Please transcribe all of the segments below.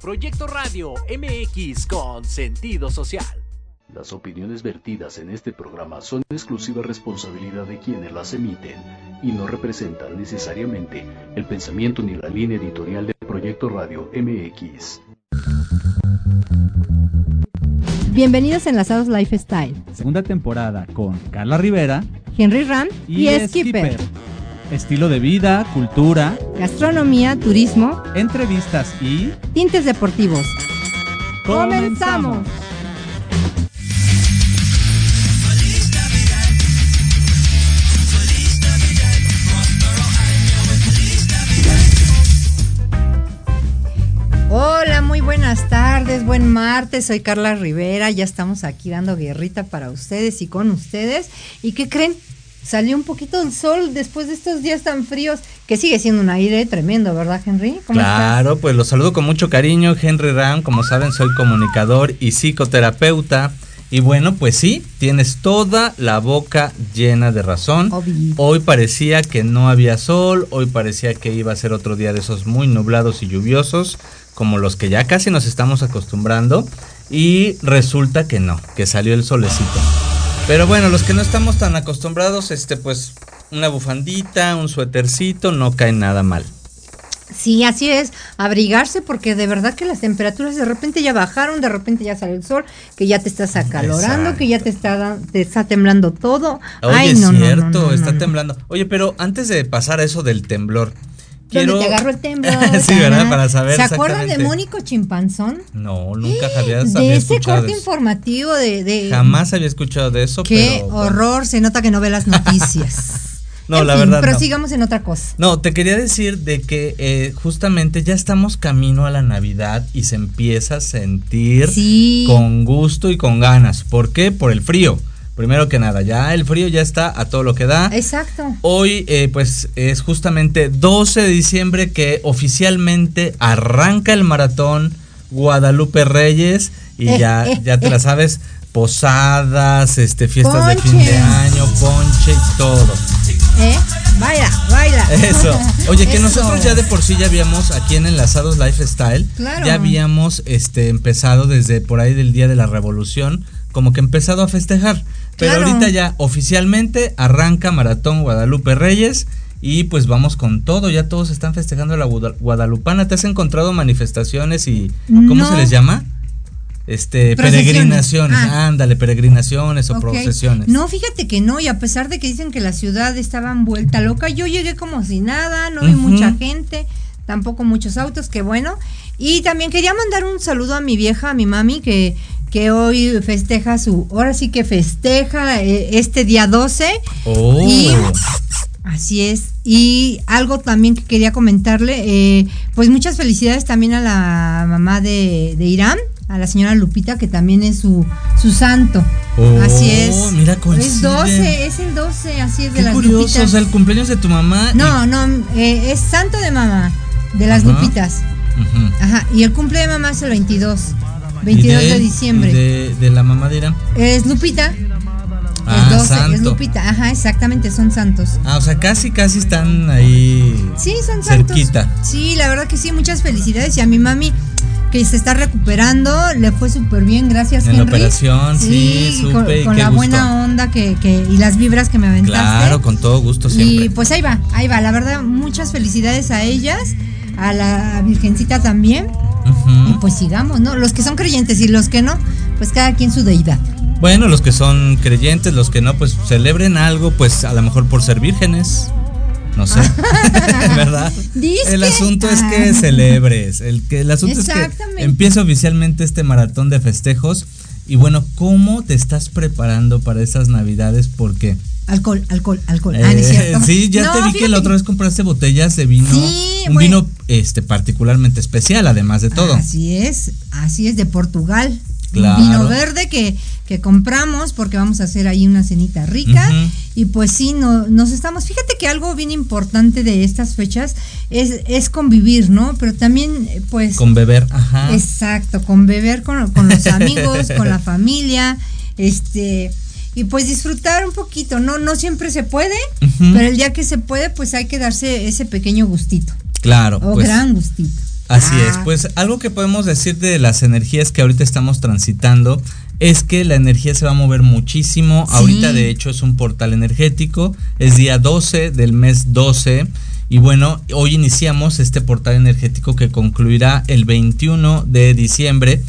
Proyecto Radio MX con sentido social. Las opiniones vertidas en este programa son exclusiva responsabilidad de quienes las emiten y no representan necesariamente el pensamiento ni la línea editorial de Proyecto Radio MX. Bienvenidos a Enlazados Lifestyle. Segunda temporada con Carla Rivera, Henry Ram y, y Skipper. Estilo de vida, cultura, Gastronomía, turismo, entrevistas y tintes deportivos. ¡Comenzamos! Hola, muy buenas tardes, buen martes, soy Carla Rivera, ya estamos aquí dando guerrita para ustedes y con ustedes. ¿Y qué creen? Salió un poquito el sol después de estos días tan fríos, que sigue siendo un aire tremendo, ¿verdad, Henry? ¿Cómo claro, estás? pues los saludo con mucho cariño, Henry Ram, como saben soy comunicador y psicoterapeuta. Y bueno, pues sí, tienes toda la boca llena de razón. Obvio. Hoy parecía que no había sol, hoy parecía que iba a ser otro día de esos muy nublados y lluviosos, como los que ya casi nos estamos acostumbrando. Y resulta que no, que salió el solecito. Pero bueno, los que no estamos tan acostumbrados, este, pues una bufandita, un suétercito, no cae nada mal. Sí, así es, abrigarse porque de verdad que las temperaturas de repente ya bajaron, de repente ya sale el sol, que ya te estás acalorando, Exacto. que ya te está, te está temblando todo. Oye, Ay, no, es cierto, no, no, no, está temblando. Oye, pero antes de pasar a eso del temblor, Quiero... Donde te agarró el temblor. sí, ¿verdad? Para saber. ¿Se acuerdan de Mónico Chimpanzón? No, nunca había, de había ese corte de informativo de, de, Jamás había escuchado de eso. Qué pero, horror, bueno. se nota que no ve las noticias. No, en la fin, verdad. Pero no. sigamos en otra cosa. No, te quería decir de que eh, justamente ya estamos camino a la Navidad y se empieza a sentir sí. con gusto y con ganas. ¿Por qué? Por el frío. Primero que nada, ya el frío ya está a todo lo que da. Exacto. Hoy, eh, pues, es justamente 12 de diciembre que oficialmente arranca el maratón Guadalupe Reyes. Y Eh, ya, eh, ya te la sabes, posadas, este, fiestas de fin de año, ponche y todo. ¿Eh? Baila, baila. Eso. Oye, que Eso. nosotros ya de por sí ya habíamos aquí en Enlazados Lifestyle, Claro. ya habíamos este empezado desde por ahí del día de la revolución, como que empezado a festejar. Pero Claro. ahorita ya oficialmente arranca Maratón Guadalupe Reyes y pues vamos con todo, ya todos están festejando la Guada- Guadalupana. ¿Te has encontrado manifestaciones y cómo No. se les llama? Este, peregrinaciones, Ah. ándale, peregrinaciones o procesiones. No, fíjate que no, y a pesar de que dicen que la ciudad estaba vuelta loca, yo llegué como si nada, no vi mucha gente, tampoco muchos autos, que bueno. Y también quería mandar un saludo a mi vieja, a mi mami, que, que hoy festeja su, ahora sí que festeja eh, este día 12. Oh. Y así es. Y algo también que quería comentarle, eh, pues muchas felicidades también a la mamá de, de Irán, a la señora Lupita, que también es su, su santo. Oh, así es. mira, Es coinciden. 12, es el 12, así es de Qué las curioso, Lupitas. o sea, el cumpleaños de tu mamá. y- No, no, eh, es santo de mamá, de las Ajá. Lupitas. Ujú. Ajá, y el cumple de mamá es el 22. ¿Y 22 de, diciembre. ¿Y De, de la mamá de Irán. Es Lupita. Ah, es 12, es santo. Lupita. Ajá, exactamente, son santos. Ah, o sea, casi, casi están ahí. Sí, son santos. Cerquita. Sí, la verdad que sí, muchas felicidades. Y a mi mami, que se está recuperando, le fue súper bien, gracias, En la operación, sí, con, supe con la gusto. buena onda que, que, y las vibras que me aventaste. Claro, con todo gusto siempre. Y pues ahí va, ahí va. La verdad, muchas felicidades a ellas, a la Virgencita también. Y pues sigamos, ¿no? Los que son creyentes y los que no, pues cada quien su deidad. Bueno, los que son creyentes, los que no, pues celebren algo, pues a lo mejor por ser vírgenes. No sé, ¿verdad? Dice El asunto es que Ah. celebres. El, que, el asunto es que empieza oficialmente este maratón de festejos. Y bueno, ¿cómo te estás preparando para esas navidades? Porque Alcohol, alcohol, alcohol. ah, no es Eh, cierto. sí, ya No, te vi que la otra vez compraste botellas de vino. Sí, un bueno. vino este particularmente especial, además de todo. Así es, así es, de Portugal. Claro. Vino verde que, que compramos porque vamos a hacer ahí una cenita rica. Y pues sí, no, nos estamos. Fíjate que algo bien importante de estas fechas es, es convivir, ¿no? Pero también, eh, pues. Con beber, ajá. Exacto, con beber con, con los amigos, con la familia, este, y pues disfrutar un poquito, ¿no? No siempre se puede, pero el día que se puede, pues hay que darse ese pequeño gustito, Claro, o pues gran gustito. Así Ah. es, pues algo que podemos decir de las energías que ahorita estamos transitando es que la energía se va a mover muchísimo. Sí. Ahorita de hecho es un portal energético, es día 12 del mes 12 y bueno, hoy iniciamos este portal energético que concluirá el 21 de diciembre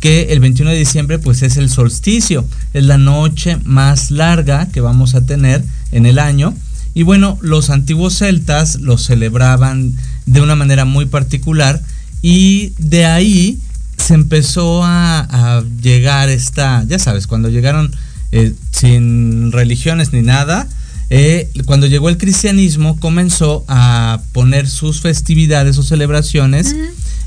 que el 21 de diciembre pues es el solsticio, es la noche más larga que vamos a tener en el año. Y bueno, los antiguos celtas lo celebraban de una manera muy particular y de ahí se empezó a, a llegar esta, ya sabes, cuando llegaron eh, sin religiones ni nada, eh, cuando llegó el cristianismo comenzó a poner sus festividades o celebraciones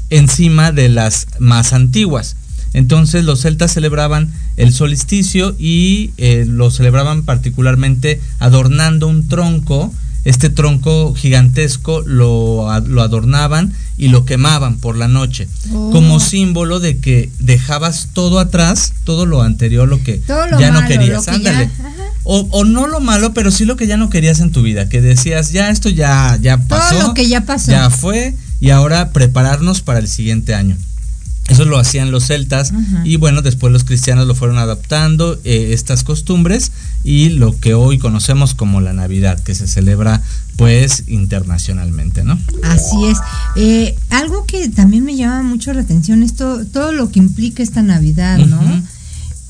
encima de las más antiguas. Entonces los celtas celebraban el solsticio y eh, lo celebraban particularmente adornando un tronco. Este tronco gigantesco lo, lo adornaban y lo quemaban por la noche, Oh. como símbolo de que dejabas todo atrás, todo lo anterior, lo que Todo lo ya no querías. lo que ya- Ándale. O, o no lo malo, pero sí lo que ya no querías en tu vida, que decías, ya esto ya, ya Todo pasó. lo que ya pasó. Ya fue y ahora prepararnos para el siguiente año. Eso lo hacían los celtas y bueno, después los cristianos lo fueron adaptando eh, estas costumbres y lo que hoy conocemos como la Navidad, que se celebra pues internacionalmente, ¿no? Así es. Eh, algo que también me llama mucho la atención es to- todo lo que implica esta Navidad, ¿no?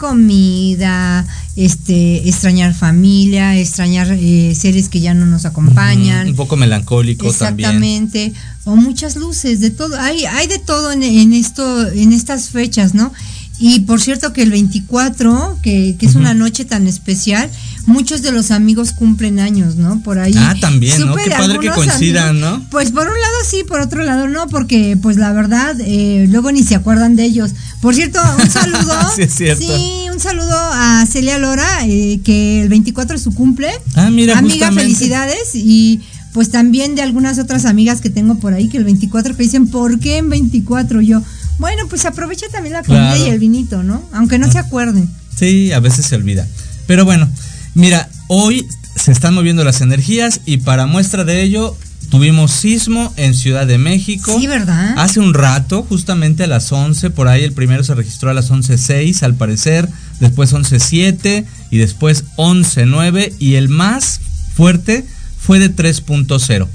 Comida, este, extrañar familia, extrañar eh, seres que ya no nos acompañan. Un poco melancólico también. Exactamente. O muchas luces, de todo. Hay, hay de todo en, en esto, en estas fechas, ¿no? Y por cierto que el 24, que, que es una noche tan especial, muchos de los amigos cumplen años, ¿no? Por ahí. Ah, también, ¿no? Qué padre que coincidan, amigos- ¿no? Pues por un lado sí, por otro lado no, porque pues la verdad, eh, luego ni se acuerdan de ellos. Por cierto, un saludo. Sí, es cierto. Sí, un saludo a Celia Lora, eh, que el 24 es su cumple. Ah, mira, Amiga, justamente. felicidades. Y pues también de algunas otras amigas que tengo por ahí que el 24 que dicen, ¿por qué en 24 yo? Bueno, pues aprovecha también la comida Claro. y el vinito, ¿no? Aunque no se acuerden. Sí, a veces se olvida. Pero bueno, mira, hoy se están moviendo las energías y para muestra de ello tuvimos sismo en Ciudad de México. Sí, ¿verdad? Hace un rato, justamente a las 11, por ahí el primero se registró a las 11.06 al parecer, después 11.07 y después 11.09 y el más fuerte fue de 3.0.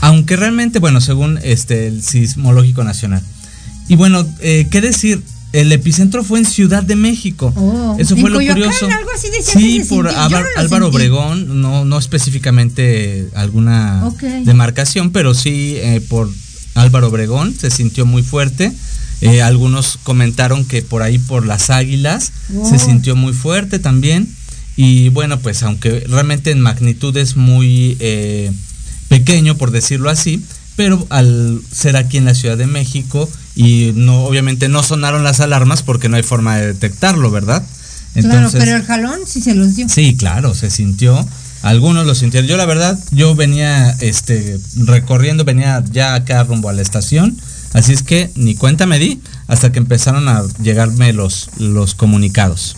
Aunque realmente, bueno, según este el Sismológico Nacional. Y bueno, eh, ¿qué decir? El epicentro fue en Ciudad de México. Oh, Eso en fue lo Coyoacán, curioso. algo así decía sí, se por no Álvaro sentí. Obregón, no, no específicamente alguna demarcación, pero sí eh, por Álvaro Obregón se sintió muy fuerte. Eh, algunos comentaron que por ahí por las águilas Oh. se sintió muy fuerte también. Y bueno, pues aunque realmente en magnitud es muy eh, pequeño, por decirlo así, pero al ser aquí en la Ciudad de México y no obviamente no sonaron las alarmas porque no hay forma de detectarlo, ¿verdad? claro, pero el jalón sí se los dio. Sí, claro, se sintió. Algunos lo sintieron. Yo la verdad, yo venía este recorriendo, venía ya acá rumbo a la estación, así es que ni cuenta me di hasta que empezaron a llegarme los los comunicados.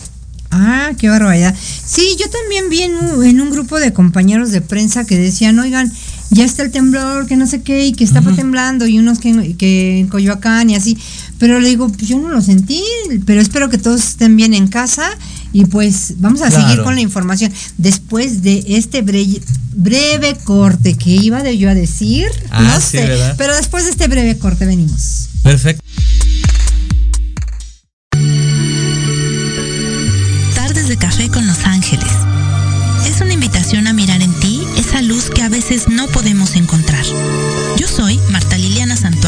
Ah, qué barbaridad. Sí, yo también vi en un, en un grupo de compañeros de prensa que decían, oigan, ya está el temblor, que no sé qué, y que estaba temblando, y unos que, que en Coyoacán y así. Pero le digo, pues yo no lo sentí, pero espero que todos estén bien en casa. Y pues vamos a Claro. seguir con la información. Después de este bre- breve corte que iba de yo a decir, Ah, no sí, sé, ¿verdad? pero después de este breve corte venimos. Perfecto. No podemos encontrar. Yo soy Marta Liliana Santuario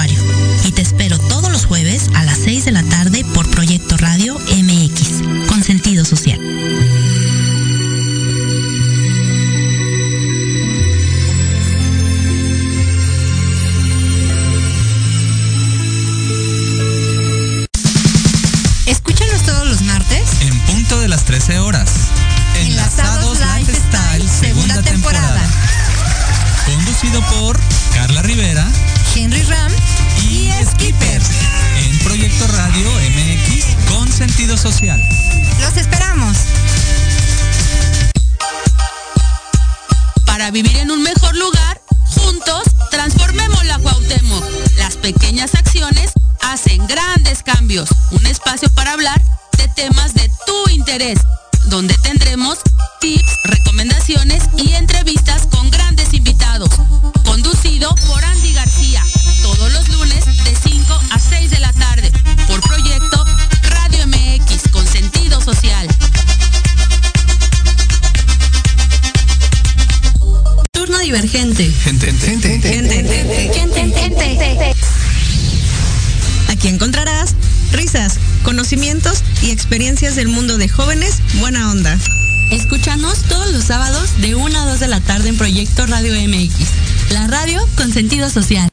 con sentido social.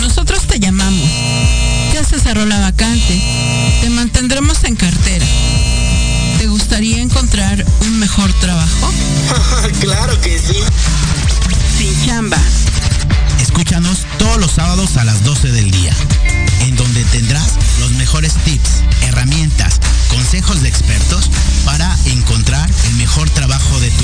Nosotros te llamamos. Ya se cerró la vacante. Te mantendremos en cartera. ¿Te gustaría encontrar un mejor trabajo? claro que sí. Sin chamba. Escúchanos todos los sábados a las 12 del día, en donde tendrás los mejores tips, herramientas, consejos de expertos para encontrar el mejor trabajo de tu vida.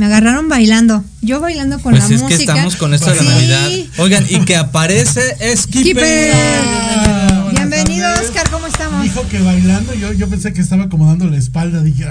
Me agarraron bailando. Yo bailando con Pues la es música. que estamos con esto de la Sí. Navidad. Oigan, y que aparece Skipper. Skipper. Bienvenido, Oscar, ¿cómo estamos? Dijo que bailando, yo, yo pensé que estaba acomodando la espalda, dije,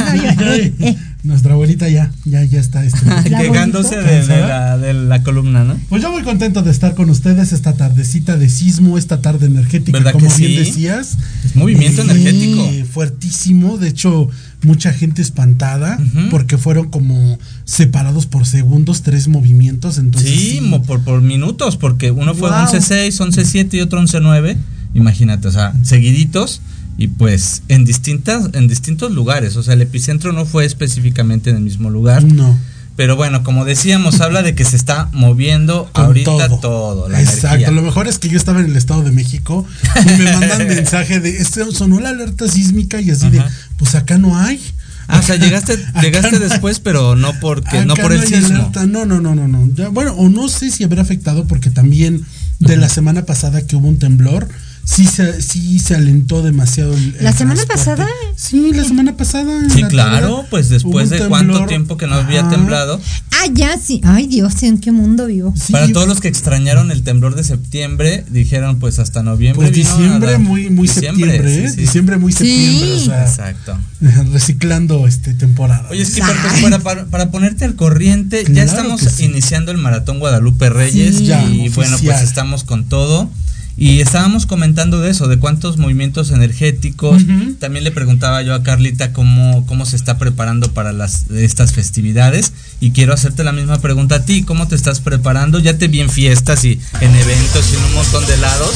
ay, ay, eh. Nuestra abuelita ya, ya, ya está. Este. Quejándose de, de la, de la columna, ¿no? Pues yo muy contento de estar con ustedes esta tardecita de sismo, esta tarde energética, ¿Verdad como que bien sí? decías. Es movimiento energético. Fuertísimo, de hecho, mucha gente espantada porque fueron como separados por segundos, tres movimientos, entonces Sí, sí. mo- por, por minutos, porque uno fue Wow. 11.6, 11.7 y otro 11.9. Imagínate, o sea, seguiditos y pues en distintas en distintos lugares, o sea, el epicentro no fue específicamente en el mismo lugar, No. pero bueno, como decíamos, habla de que se está moviendo con ahorita todo, la Exacto, energía. lo mejor es que yo estaba en el Estado de México y me mandan mensaje de, este sonó la alerta sísmica y así de, pues acá no hay. Ah, o sea, llegaste llegaste no después, pero no porque no por el hay sismo. alerta. No, no, no, no, no. Ya, bueno, o no sé si habrá afectado porque también de la semana pasada que hubo un temblor, sí se, sí se alentó demasiado el, el ¿La semana transporte. pasada? Sí, la semana pasada. en Sí, la claro, tarde, pues después de cuánto tiempo que no había Ajá. temblado. Ah, ya, sí. Ay, Dios, ¿en qué mundo vivo? Sí, Para todos los que extrañaron el temblor de septiembre, dijeron pues hasta noviembre. Pues diciembre, muy, muy septiembre, ¿eh? sí, sí. Diciembre, muy septiembre. Sí. O sea, Exacto. reciclando este temporada. Oye, Skipper, pues para, para, para ponerte al corriente, ya estamos iniciando el maratón Guadalupe Reyes Sí, ya, y bueno, pues estamos con todo. Y estábamos comentando de eso, de cuántos movimientos energéticos. También le preguntaba yo a Carlita cómo, cómo se está preparando para las, estas festividades. Y quiero hacerte la misma pregunta a ti. ¿Cómo te estás preparando? Ya te vi en fiestas y en eventos y en un montón de lados.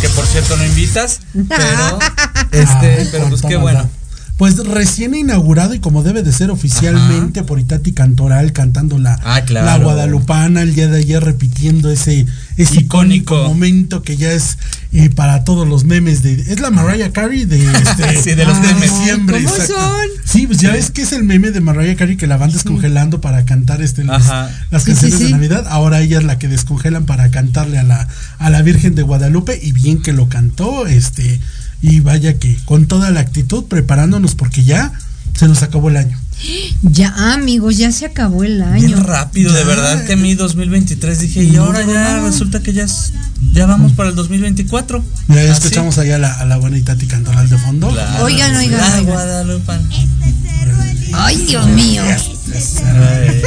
Que por cierto no invitas. Pero, este, Ay, pero pues qué bueno. Pues recién inaugurado y como debe de ser oficialmente por Itati Cantoral cantando la, Ah, claro. la guadalupana el día de ayer repitiendo ese, ese icónico. Icónico. momento que ya es eh, para todos los memes de es la Mariah Carey de, este, Sí, de los de memes. diciembre ¿Cómo exacto. son? sí pues ya ves que es el meme de Mariah Carey que la van descongelando para cantar este las, canciones sí. de Navidad ahora ella es la que descongelan para cantarle a la a la Virgen de Guadalupe y bien que lo cantó este y vaya que con toda la actitud preparándonos porque ya se nos acabó el año. Ya, amigos, ya se acabó el año. Bien rápido, de Ya. verdad que mi 2023 dije, y ahora ya resulta que ya es, ya vamos para el 2024. Ya escuchamos allá a la, a la buena Itati Cantoral de fondo. Claro. Oigan, oigan, La oigan. Guadalupana. Ay, Dios mío. Ay.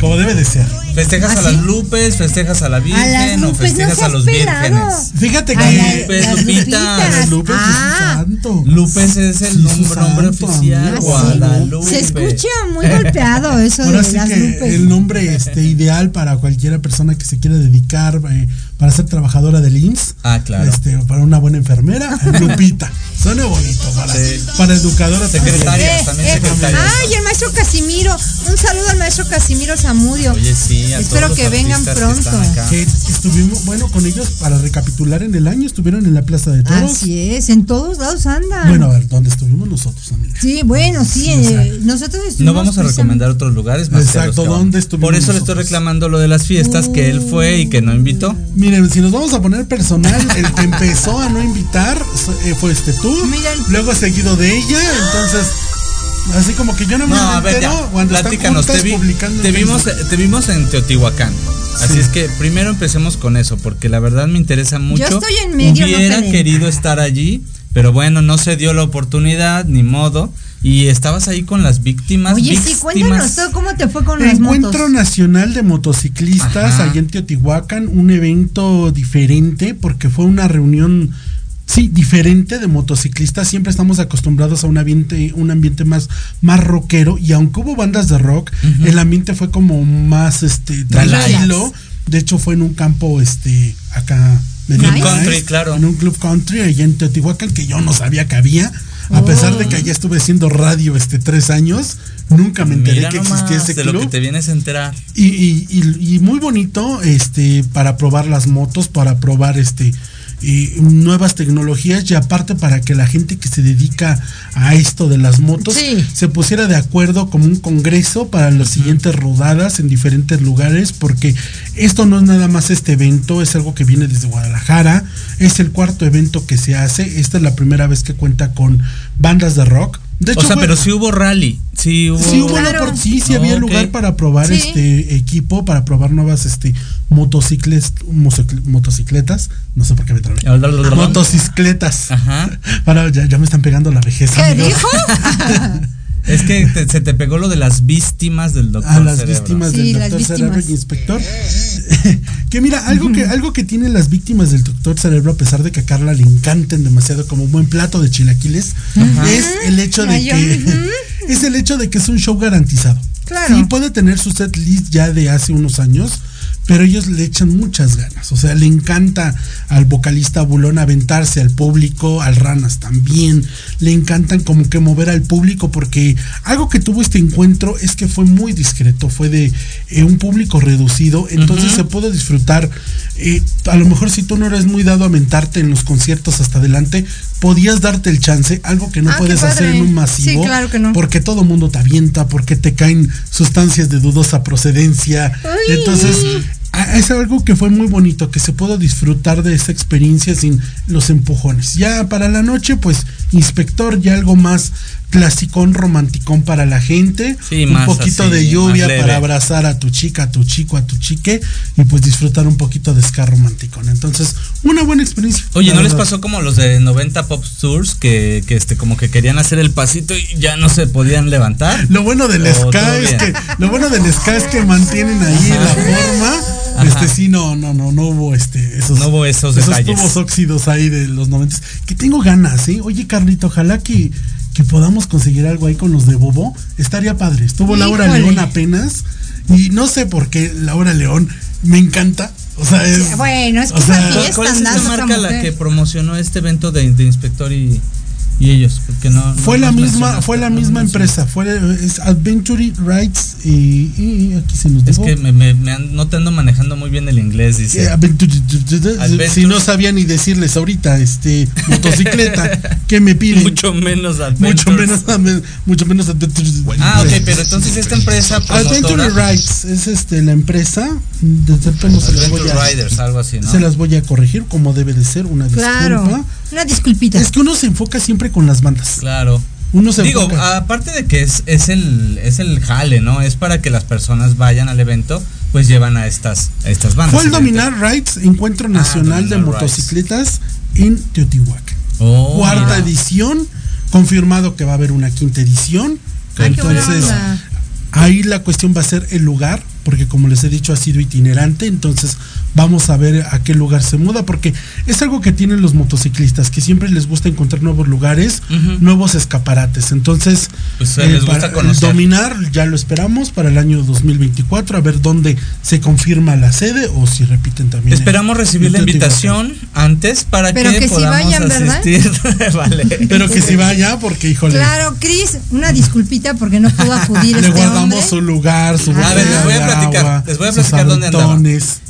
Como debe de ser. ¿Festejas ¿Ah, a sí? las Lupes, festejas a la A las Virgen o festejas a los pelado. vírgenes? Fíjate A que la- Lupes. Lupitas. Lupes es Ah, un santo. Lupes es el nombre, oficial. Guadalupe. Se escucha muy golpeado eso Ahora de sí las que Lupes. el nombre este, ideal para cualquiera persona que se quiera dedicar eh, para ser trabajadora del IMSS. Ah, claro. Este, o para una buena enfermera, Lupita. Suena bonito para, Sí. para educadora. Secretaria. Eh, también eh, secretarias. Ay, el maestro Casimiro. Un saludo al maestro Casimiro Zamudio. Oye, sí, a Espero todos que vengan pronto. Que están acá. Que estuvimos, bueno, con ellos para recapitular en el año, estuvieron en la Plaza de Toros. Así es, en todos lados andan. Bueno, a ver, ¿dónde estuvimos nosotros, amiga? sí, bueno, sí. o sea, eh, nosotros estuvimos No vamos a precisamente- recomendar otros lugares más Exacto, que. ¿dónde estuvimos Por eso le estoy reclamando lo de las fiestas que él fue y que no invitó. Miren, si nos vamos a poner personal, el que empezó a no invitar eh, fue este tú, luego seguido de ella, entonces así como que yo no me No, a ver, cuando están platícanos, te, juntas vi- publicando te en vimos, te vimos en Teotihuacán. Así Sí. es que primero empecemos con eso, porque la verdad me interesa mucho. estoy en medio, Hubiera querido estar allí, pero bueno, no se dio la oportunidad, ni modo. Y estabas ahí con las víctimas. Oye, sí, cuéntanos todo cómo te fue con las Encuentro motos. Nacional de Motociclistas Ajá. allá en Teotihuacán, un evento diferente porque fue una reunión, sí, diferente de motociclistas. Siempre estamos acostumbrados a un ambiente, un ambiente más, más rockero y aunque hubo bandas de rock, el ambiente fue como más, este, tranquilo. De hecho fue en un campo, este, acá. medio Nice. Country, claro. En un club country allá en Teotihuacán que yo no sabía que había. A pesar de que allá estuve haciendo radio este tres años, nunca me enteré Mira que existía ese de club. lo que te vienes a enterar. Y, y- y- y muy bonito este para probar las motos, para probar este eh, nuevas tecnologías y aparte para que la gente que se dedica a esto de las motos Sí. se pusiera de acuerdo como un congreso para las siguientes rodadas en diferentes lugares porque esto no es nada más este evento, es algo que viene desde Guadalajara, es el cuarto evento que se hace, esta es la primera vez que cuenta con bandas de rock. De o sea, fue- pero sí hubo rally. Sí hubo. Sí, hubo Claro. la opor- sí, había lugar para probar Sí. este equipo, para probar nuevas este motocicles, motocicl- motocicletas, no sé por qué me trabé. Motocicletas. Ajá. Para, ya, ya me están pegando la vejez. ¿Qué amigos. dijo? Es que te- se te pegó lo de las víctimas del doctor. a las Cerebro. víctimas Sí, del las doctor víctimas. cerebro y inspector que mira algo que algo que tienen las víctimas del doctor cerebro a pesar de que a Carla le encanten demasiado como un buen plato de chilaquiles es el hecho de que es el hecho de que es un show garantizado Claro. sí puede tener su set list ya de hace unos años pero ellos le echan muchas ganas. O sea, le encanta al vocalista Bulón aventarse al público, al Ranas también. Le encantan como que mover al público porque algo que tuvo este encuentro es que fue muy discreto, fue de eh, un público reducido, entonces se pudo disfrutar. eh, a lo mejor si tú no eres muy dado a mentarte en los conciertos hasta adelante, podías darte el chance, algo que no Ah, puedes hacer en un masivo. Sí, claro que no. Porque todo mundo te avienta, porque te caen sustancias de dudosa procedencia. Entonces, es algo que fue muy bonito, que se pudo disfrutar de esa experiencia sin los empujones. Ya para la noche, pues, inspector, ya algo más clasicón, romanticón para la gente. Sí, un poquito así, de lluvia para abrazar a tu chica, a tu chico, a tu chique y pues disfrutar un poquito de ska romanticón. Entonces, una buena experiencia. Oye, ¿no les pasó como los de 90 Pop Tours que, que este como que querían hacer el pasito y ya no se podían levantar? Lo bueno del Oh, ska es que lo bueno del ska es que mantienen ahí Ajá. la forma. Ajá. Este sí no no no no hubo este esos No hubo esos esos detalles. tubos óxidos ahí de los 90 que tengo ganas, ¿eh? Oye, Carlito, ojalá que que podamos conseguir algo ahí con los de Bobo. Estaría padre. Estuvo Laura. León apenas y no sé por qué Laura León me encanta. O sea, es Bueno, es que o sea, esa fiesta ¿Cuál es esa marca la que promocionó este evento de, de inspector y, y ellos? Porque no, no Fue la nos misma, fue la no misma empresa, fue es Adventure Rights y, y aquí se nos Es dijo. que me, me- me an- no te ando manejando muy bien el inglés, dice. Eh, Adventure- Adventure. Si no sabía ni decirles ahorita, este, motocicleta, ¿qué me piden? Mucho menos mucho Adventures. menos, mucho menos Adventure. Ah, ok, pero entonces esta empresa Adventure Rights es este la empresa. Desde el pelo se las, voy Adventure a, Riders, algo así, ¿no? se las voy a corregir como debe de ser, una disculpa. Una disculpita. Es que uno se enfoca siempre con las bandas. Claro. Uno se Digo, enfoca. aparte de que es, es el es el jale, ¿no? Es para que las personas vayan al evento, pues llevan a estas a estas bandas. Fue el. Dominar Rights, Encuentro Nacional de. Motocicletas en Teotihuacán. Oh, Cuarta mira. edición, confirmado que va a haber una quinta edición. Ay, buena Entonces, ahí la cuestión va a ser el lugar, porque como les he dicho ha sido itinerante, entonces vamos a ver a qué lugar se muda, porque es algo que tienen los motociclistas, que siempre les gusta encontrar nuevos lugares, nuevos escaparates. Entonces, Pues, eh, les gusta para conocer. dominar ya lo esperamos para el año 2024, a ver dónde se confirma la sede o si repiten también. Esperamos recibir la invitación antes para Pero que, que podamos vayan, ¿verdad? asistir. vale. Pero que si vaya, porque híjole, Claro, Cris, una disculpita porque no pudo acudir le este guardamos hombre. su lugar, su A ver, voy platicar, les voy a platicar dónde andaba.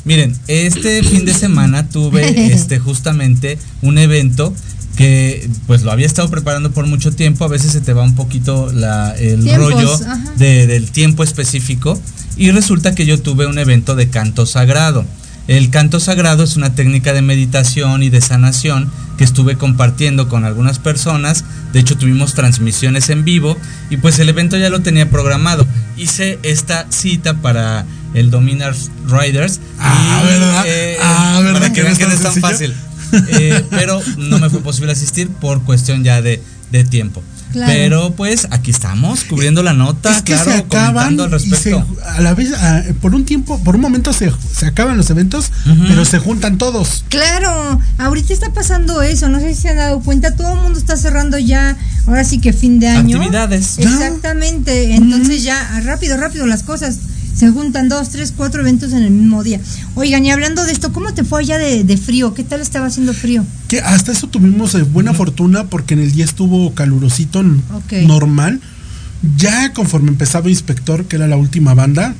Miren, este fin de semana tuve este justamente un evento que pues lo había estado preparando por mucho tiempo, a veces se te va un poquito la, el Tiempos, rollo de- del tiempo específico. Y resulta que yo tuve un evento de canto sagrado. El canto sagrado es una técnica de meditación y de sanación que estuve compartiendo con algunas personas. De hecho, tuvimos transmisiones en vivo y pues el evento ya lo tenía programado. Hice esta cita para el Dominars Riders. Ah, y, ¿verdad? Ah, ¿verdad Para que vean que no es tan fácil. Eh, pero no me fue posible asistir por cuestión ya de, de tiempo. Claro. Pero pues aquí estamos cubriendo la nota, es que claro, se acaban al se- respecto. a la vez a- por un tiempo por un momento se, se acaban los eventos pero se juntan todos Claro, ahorita está pasando eso, no sé si se han dado cuenta, todo el mundo está cerrando ya, ahora sí que fin de año. Actividades. Exactamente, entonces ya rápido, rápido las cosas. Se juntan dos, tres, cuatro eventos en el mismo día. Oigan, y hablando de esto, ¿cómo te fue allá de, de frío? ¿Qué tal estaba haciendo frío? que hasta eso tuvimos eh, buena fortuna porque en el día estuvo calurosito normal ya conforme empezaba inspector que era la última banda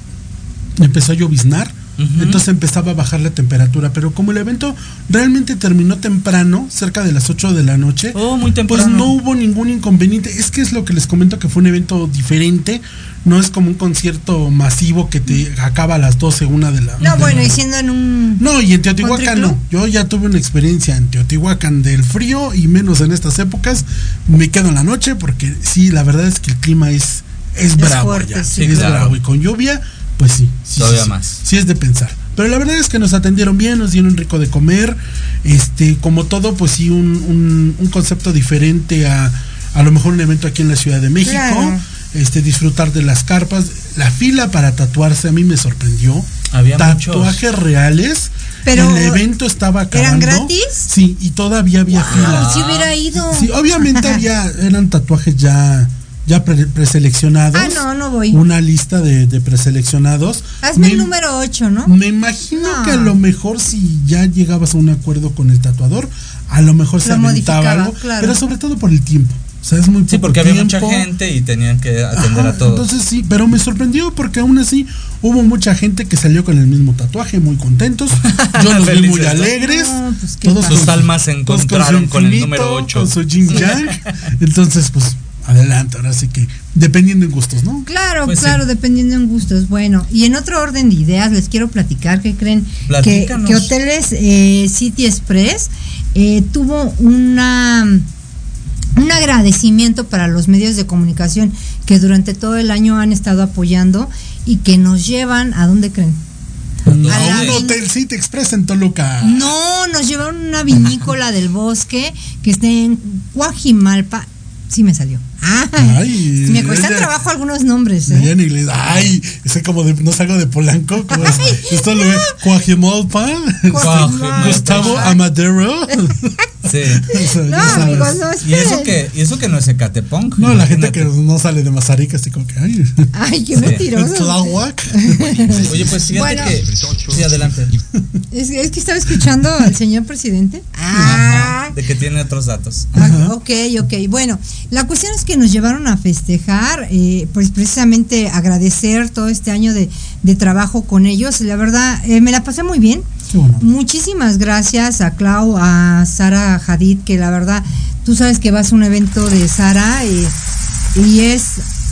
empezó a lloviznar Entonces empezaba a bajar la temperatura pero como el evento realmente terminó temprano cerca de las 8 de la noche Oh, muy pues no hubo ningún inconveniente. Es que es lo que les comento que fue un evento diferente. No es como un concierto masivo que te acaba a las 12, una de la. No, de bueno, la- y siendo en un... No, y en Teotihuacán ¿Country no. Yo ya tuve una experiencia en Teotihuacán del frío y menos en estas épocas. Me quedo en la noche porque sí, la verdad es que el clima es, es bravo fuerte, ya. sí. es claro. bravo. Y con lluvia, pues sí. sí, Todavía sí, más. Sí es de pensar. Pero la verdad es que nos atendieron bien, nos dieron rico de comer. Este, como todo, pues sí, un, un- un concepto diferente a a lo mejor un evento aquí en la Ciudad de México. Claro. Este, disfrutar de las carpas. La fila para tatuarse a mí me sorprendió. Había Tatuajes reales. Pero, el evento estaba ¿eran acabando. gratis? Sí, y todavía había fila. si hubiera ido. Sí, obviamente había, eran tatuajes ya, ya pre- preseleccionados. Ah, no, no voy. Una lista de, de preseleccionados. Hazme Me- el número 8, ¿no? Me imagino No. que a lo mejor si ya llegabas a un acuerdo con el tatuador, a lo mejor se Lo aventaba modificaba, algo, claro. pero sobre todo por el tiempo. O sea, es muy Sí, porque había mucha gente y tenían que atender Ajá, a todos. Entonces sí, pero me sorprendió porque aún así hubo mucha gente que salió con el mismo tatuaje, muy contentos. Yo los vi muy alegres. No, pues, todos. Sus almas se encontraron con el número 8. Con su yin yang. Entonces, pues, adelante. Ahora sí que, dependiendo en gustos, ¿no? Claro, Pues sí. claro, dependiendo en gustos. Bueno, y en otro orden de ideas, les quiero platicar que creen que, Platícanos. que Hoteles eh, City Express eh, tuvo una un agradecimiento para los medios de comunicación que durante todo el año han estado apoyando y que nos llevan a dónde creen. A un Hotel City Express en Toluca. No, nos llevaron a una vinícola del bosque que está en Guajimalpa. Sí me salió. Ay, me cuestan ella- trabajo algunos nombres. ¿eh? En inglés. Ay, ese como de, no salgo de Polanco. Como es, Ay, esto lo ve Cuajimolpa. Gustavo Amadero. Sí. O sea, No, amigos, no, Y eso esperen. que, y eso que no es Ecatepunk. No, la gente que no sale de Mazarica, así como que, ay, Ay, qué Sí. mentiroso. Oye, pues fíjate Bueno. que. Sí, adelante. Es, es que estaba escuchando al señor presidente. Ah, De que tiene otros datos. Ah, Ok, ok. Bueno, la cuestión es que nos llevaron a festejar, eh, pues precisamente agradecer todo este año de, de trabajo con ellos. La verdad, eh, me la pasé muy bien. Bueno. Muchísimas gracias a Clau, a Sara Hadid, que la verdad, tú sabes que vas a un evento de Sara eh, y es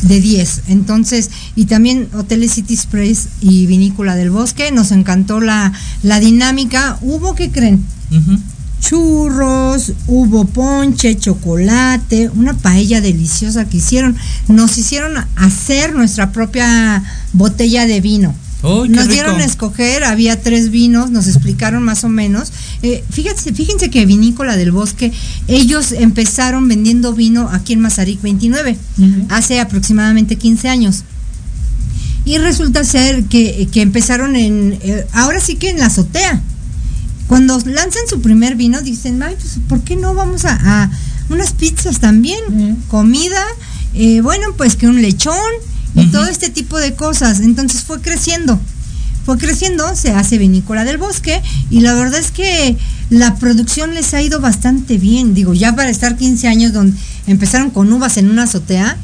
de 10. Entonces, y también Hoteles City Express y Vinícola del Bosque, nos encantó la, la dinámica. Hubo, ¿qué creen? Ujú. Churros, hubo ponche, chocolate, una paella deliciosa que hicieron. Nos hicieron hacer nuestra propia botella de vino. Nos rico. dieron a escoger, había tres vinos, nos explicaron más o menos. Eh, fíjense, fíjense que Vinícola del Bosque, ellos empezaron vendiendo vino aquí en Mazarik 29, hace aproximadamente 15 años. Y resulta ser que, que empezaron en, eh, ahora sí que en la azotea. Cuando lanzan su primer vino, dicen, ay, pues, ¿por qué no vamos a, a unas pizzas también? Comida, eh, bueno, pues que un lechón y todo este tipo de cosas. Entonces fue creciendo. Fue creciendo, se hace vinícola del bosque y la verdad es que la producción les ha ido bastante bien. Digo, ya para estar 15 años donde empezaron con uvas en una azotea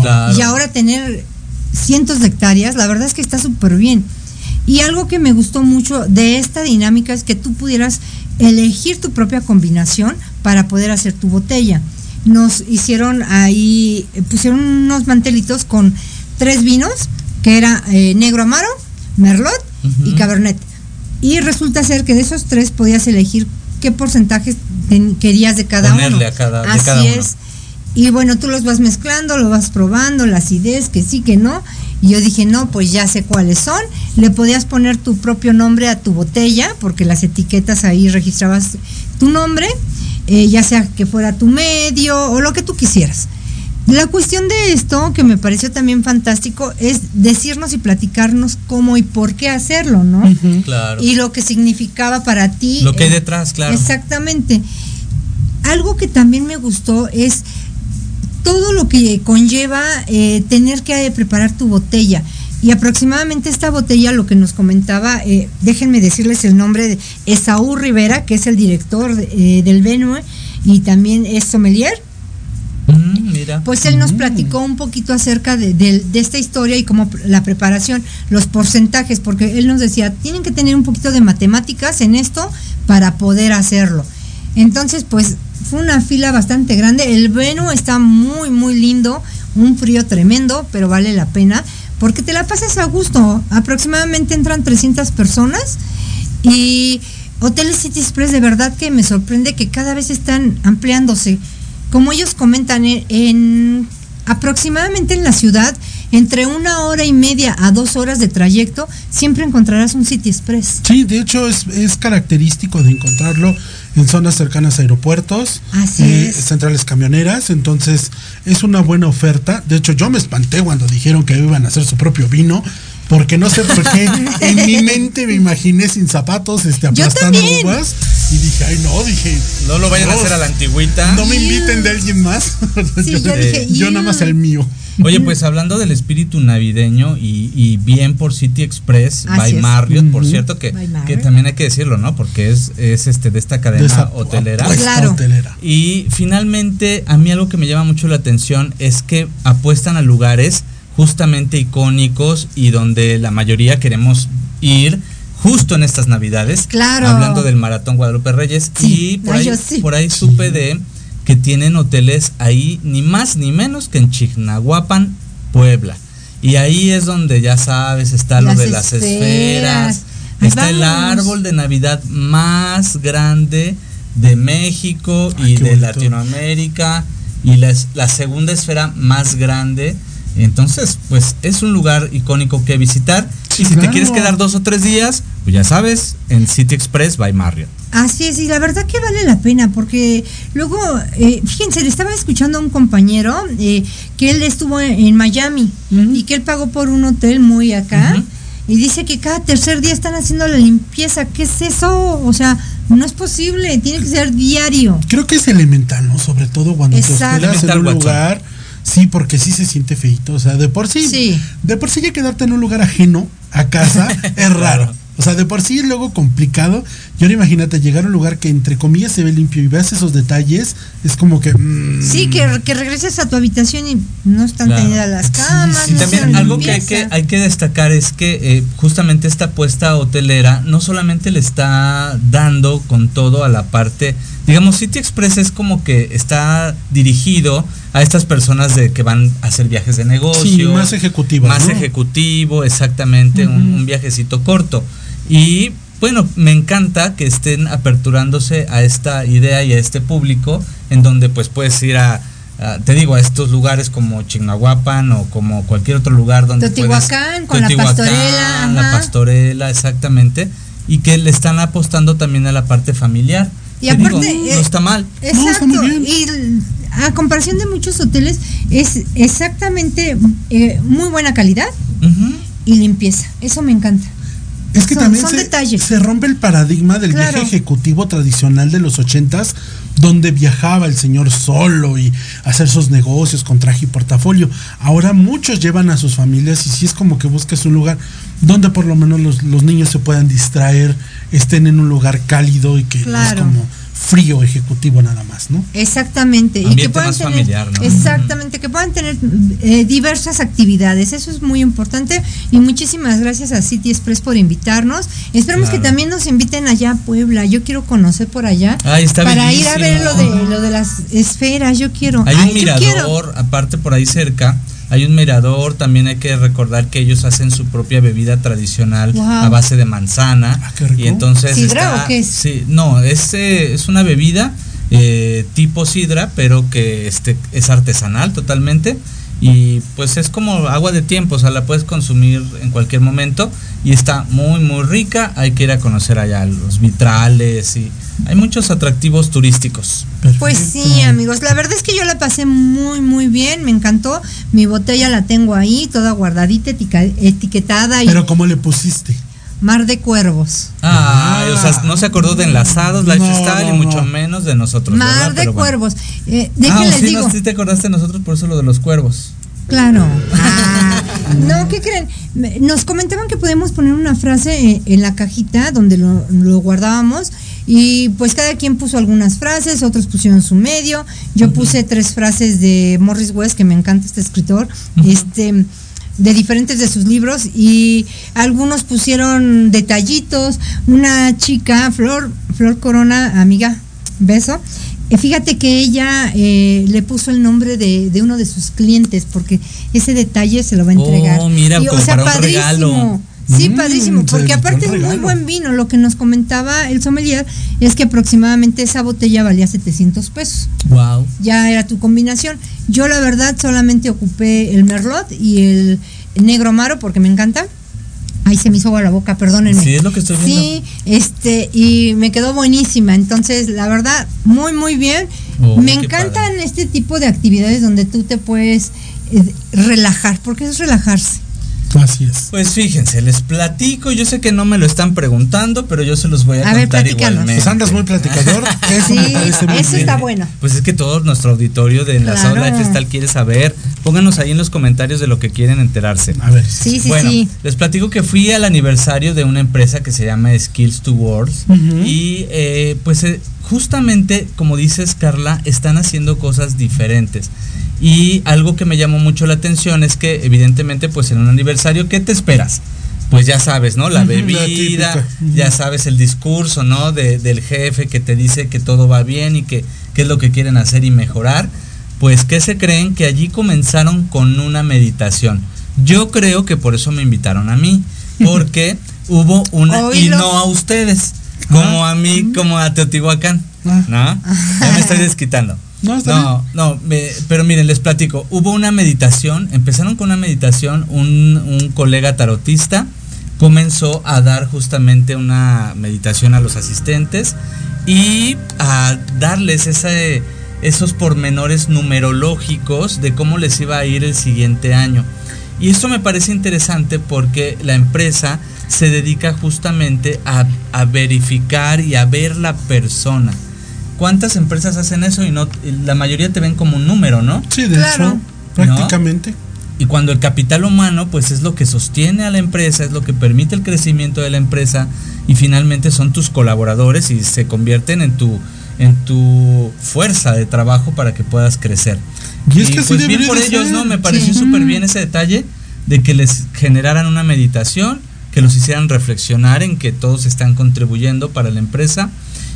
Claro. y ahora tener cientos de hectáreas, la verdad es que está súper bien. Y algo que me gustó mucho de esta dinámica es que tú pudieras elegir tu propia combinación para poder hacer tu botella. Nos hicieron ahí, pusieron unos mantelitos con tres vinos, que era eh, negro amaro, merlot y cabernet. Y resulta ser que de esos tres podías elegir qué porcentajes ten- querías de cada Ponerle uno. a cada- de Así cada uno. es. Y bueno, tú los vas mezclando, lo vas probando, la acidez, que sí, que no. Y yo dije, no, pues ya sé cuáles son. Le podías poner tu propio nombre a tu botella, porque las etiquetas ahí registrabas tu nombre, eh, ya sea que fuera tu medio o lo que tú quisieras. La cuestión de esto, que me pareció también fantástico, es decirnos y platicarnos cómo y por qué hacerlo, ¿no? Claro. Y lo que significaba para ti. Lo que hay detrás, claro. Exactamente. Algo que también me gustó es todo lo que conlleva eh, tener que eh, preparar tu botella. Y aproximadamente esta botella, lo que nos comentaba, eh, déjenme decirles el nombre de Esaú Rivera, que es el director eh, del Venue y también es sommelier. Mm, mira. Pues él nos platicó un poquito acerca de, de- de esta historia y cómo la preparación, los porcentajes, porque él nos decía, tienen que tener un poquito de matemáticas en esto para poder hacerlo. Entonces, pues fue una fila bastante grande. El Venu está muy, muy lindo, un frío tremendo, pero vale la pena, porque te la pasas a gusto. Aproximadamente entran 300 personas y Hoteles City Express de verdad que me sorprende que cada vez están ampliándose. Como ellos comentan, en, en- aproximadamente en la ciudad, entre una hora y media a dos horas de trayecto, siempre encontrarás un City Express. Sí, de hecho es característico de encontrarlo en zonas cercanas a aeropuertos, Así eh, es. centrales camioneras, entonces es una buena oferta. De hecho, yo me espanté cuando dijeron que iban a hacer su propio vino, porque no sé por qué en mi mente me imaginé sin zapatos, este, aplastando uvas y dije, ay no, dije, No lo vayan a hacer a la antigüita. no me inviten de alguien más. Sí, yo, yo dije, yo "Iu". nada más el mío. Oye, pues hablando del espíritu navideño y, y bien por City Express, Así by es. Marriott, por cierto, que, que también hay que decirlo, ¿no? Porque es, es este de esta cadena De esa hotelera. Claro. hotelera. Y finalmente, a mí algo que me llama mucho la atención es que apuestan a lugares justamente icónicos y donde la mayoría queremos ir justo en estas navidades. Claro. Hablando del Maratón Guadalupe Reyes. Sí, y por ahí, sí. por ahí supe de que tienen hoteles ahí ni más ni menos que en Chignahuapan, Puebla. Y ahí es donde ya sabes, está lo de las esferas. Está el árbol de Navidad más grande de México Ay, y de bonito. Latinoamérica y la segunda esfera más grande. Entonces, pues es un lugar icónico que visitar. Sí, y si claro. te quieres quedar dos o tres días, pues ya sabes, en City Express by Marriott. Así es, y la verdad que vale la pena, porque luego, eh, fíjense, le estaba escuchando a un compañero eh, que él estuvo en, en Miami y que él pagó por un hotel muy acá. Y dice que cada tercer día están haciendo la limpieza. ¿Qué es eso? O sea, no es posible, tiene que ser diario. Creo que es elemental, ¿no? Sobre todo cuando te Exacto. hospedas en Elemental, un Watson. lugar. Sí, porque sí se siente feito. O sea, de por sí. Sí. De por sí ya quedarte en un lugar ajeno a casa es raro. O sea, de por sí es luego complicado. Y ahora imagínate llegar a un lugar que entre comillas se ve limpio y veas esos detalles. Es como que. mm, Sí, que, que regreses a tu habitación y no están Claro. tenidas las camas. sí, no también algo que hay, que hay que destacar es que eh, justamente esta apuesta hotelera no solamente le está dando con todo a la parte, digamos, City Express es como que está dirigido a estas personas de que van a hacer viajes de negocio. Sí, más ejecutivas, Más ¿no? ejecutivo, exactamente, un, un viajecito corto. Y bueno, me encanta que estén aperturándose a esta idea y a este público, en donde pues puedes ir a, a, te digo, a estos lugares como Chignahuapan o como cualquier otro lugar donde Teotihuacán, puedes, con la Teotihuacán, pastorela, la pastorela, exactamente, y que le están apostando también a la parte familiar. Y digo, aparte, eh, no está mal. No, está muy Exacto. bien. y a comparación de muchos hoteles, es exactamente eh, muy buena calidad y limpieza. Eso me encanta. Es que Son- también son se, detalles. se rompe el paradigma del Claro. viaje ejecutivo tradicional de los ochentas, donde viajaba el señor solo y hacer sus negocios con traje y portafolio. Ahora muchos llevan a sus familias y sí es como que buscas un lugar donde por lo menos los, los niños se puedan distraer, estén en un lugar cálido y que no es Claro. como frío ejecutivo nada más, ¿no? Exactamente. y Ambiente que puedan más tener, familiar, ¿no? Exactamente, que puedan tener eh, diversas actividades. Eso es muy importante. Y muchísimas gracias a City Express por invitarnos. Esperemos Claro. que también nos inviten allá a Puebla. Yo quiero conocer por allá. Ay, está para ir a ver lo de, lo de las esferas. Yo quiero. Hay Ay, un mirador, aparte por ahí cerca, hay un mirador, también hay que recordar que ellos hacen su propia bebida tradicional Wow. a base de manzana. Ah, qué rico. Y entonces ¿Sidra está- o qué es? Sí, no, es, eh, es una bebida eh, tipo sidra, pero que este, es artesanal totalmente. Y pues es como agua de tiempo, o sea, la puedes consumir en cualquier momento y está muy, muy rica. Hay que ir a conocer allá los vitrales y hay muchos atractivos turísticos. Pues sí, amigos, la verdad es que yo la pasé muy, muy bien, me encantó. Mi botella la tengo ahí, toda guardadita, etiquetada y Pero ¿cómo le pusiste? Mar de cuervos. Ah, o sea, no se acordó de enlazados, lifestyle no, y mucho no. menos de nosotros. Mar ¿verdad? de Pero bueno. cuervos. Eh, Ah, déjenles sí, digo. sí te acordaste de nosotros por eso lo de los cuervos. Claro. Ah, no, ¿qué creen? Nos comentaban que podemos poner una frase eh, en la cajita donde lo, lo guardábamos y pues cada quien puso algunas frases, otros pusieron su medio. Yo puse tres frases de Morris West, que me encanta este escritor, este de diferentes de sus libros y algunos pusieron detallitos. Una chica, Flor, Flor Corona, amiga, beso. eh, Fíjate que ella eh, le puso el nombre de, de uno de sus clientes porque ese detalle se lo va a entregar. Oh, mira, como para un regalo. Sí, Mm, padrísimo, porque aparte es muy buen vino. Lo que nos comentaba el sommelier es que aproximadamente esa botella valía 700 pesos Wow. ya era tu combinación. Yo la verdad solamente ocupé el merlot y el negro amaro porque me encanta. Ay, se me hizo agua la boca, perdónenme. Sí, es lo que estoy viendo. Sí, este, y me quedó buenísima. Entonces, la verdad, muy, muy bien. Oh, me encantan este tipo de actividades donde tú te puedes eh, relajar, porque eso es relajarse. Así es. Pues fíjense, les platico, yo sé que no me lo están preguntando, pero yo se los voy a, A ver, contar platícanos. igualmente. Pues andas muy platicador. Eso Sí, me parece muy eso bien. está bueno. Pues es que todo nuestro auditorio de Enlazado Claro. Lifestyle quiere saber. Pónganos ahí en los comentarios de lo que quieren enterarse. A ver. Sí, sí, bueno, sí. les platico que fui al aniversario de una empresa que se llama Skills to Words y eh, pues eh, justamente como dices Carla están haciendo cosas diferentes y algo que me llamó mucho la atención es que evidentemente pues en un aniversario ¿qué te esperas? Pues ya sabes, ¿no? La bebida, ya sabes el discurso, ¿no? De- del jefe que te dice que todo va bien y que qué es lo que quieren hacer y mejorar. Pues, ¿qué se creen? Que allí comenzaron con una meditación. Yo creo que por eso me invitaron a mí, porque hubo una, y no a ustedes, como a mí, como a Teotihuacán, Ah. ¿no? Ya me estoy desquitando. No, está No, no, me- pero miren, les platico. Hubo una meditación, empezaron con una meditación, un, un colega tarotista comenzó a dar justamente una meditación a los asistentes y a darles ese, esos pormenores numerológicos de cómo les iba a ir el siguiente año. Y esto me parece interesante porque la empresa se dedica justamente a, a verificar y a ver la persona. ¿Cuántas empresas hacen eso y no la mayoría te ven como un número, ¿no? Sí, de Claro. hecho, prácticamente. Y cuando el capital humano, pues es lo que sostiene a la empresa, es lo que permite el crecimiento de la empresa y finalmente son tus colaboradores y se convierten en tu en tu fuerza de trabajo para que puedas crecer. Y es que pues bien por de ellos, ser. ¿no? Me pareció Sí. súper bien ese detalle de que les generaran una meditación, que los hicieran reflexionar en que todos están contribuyendo para la empresa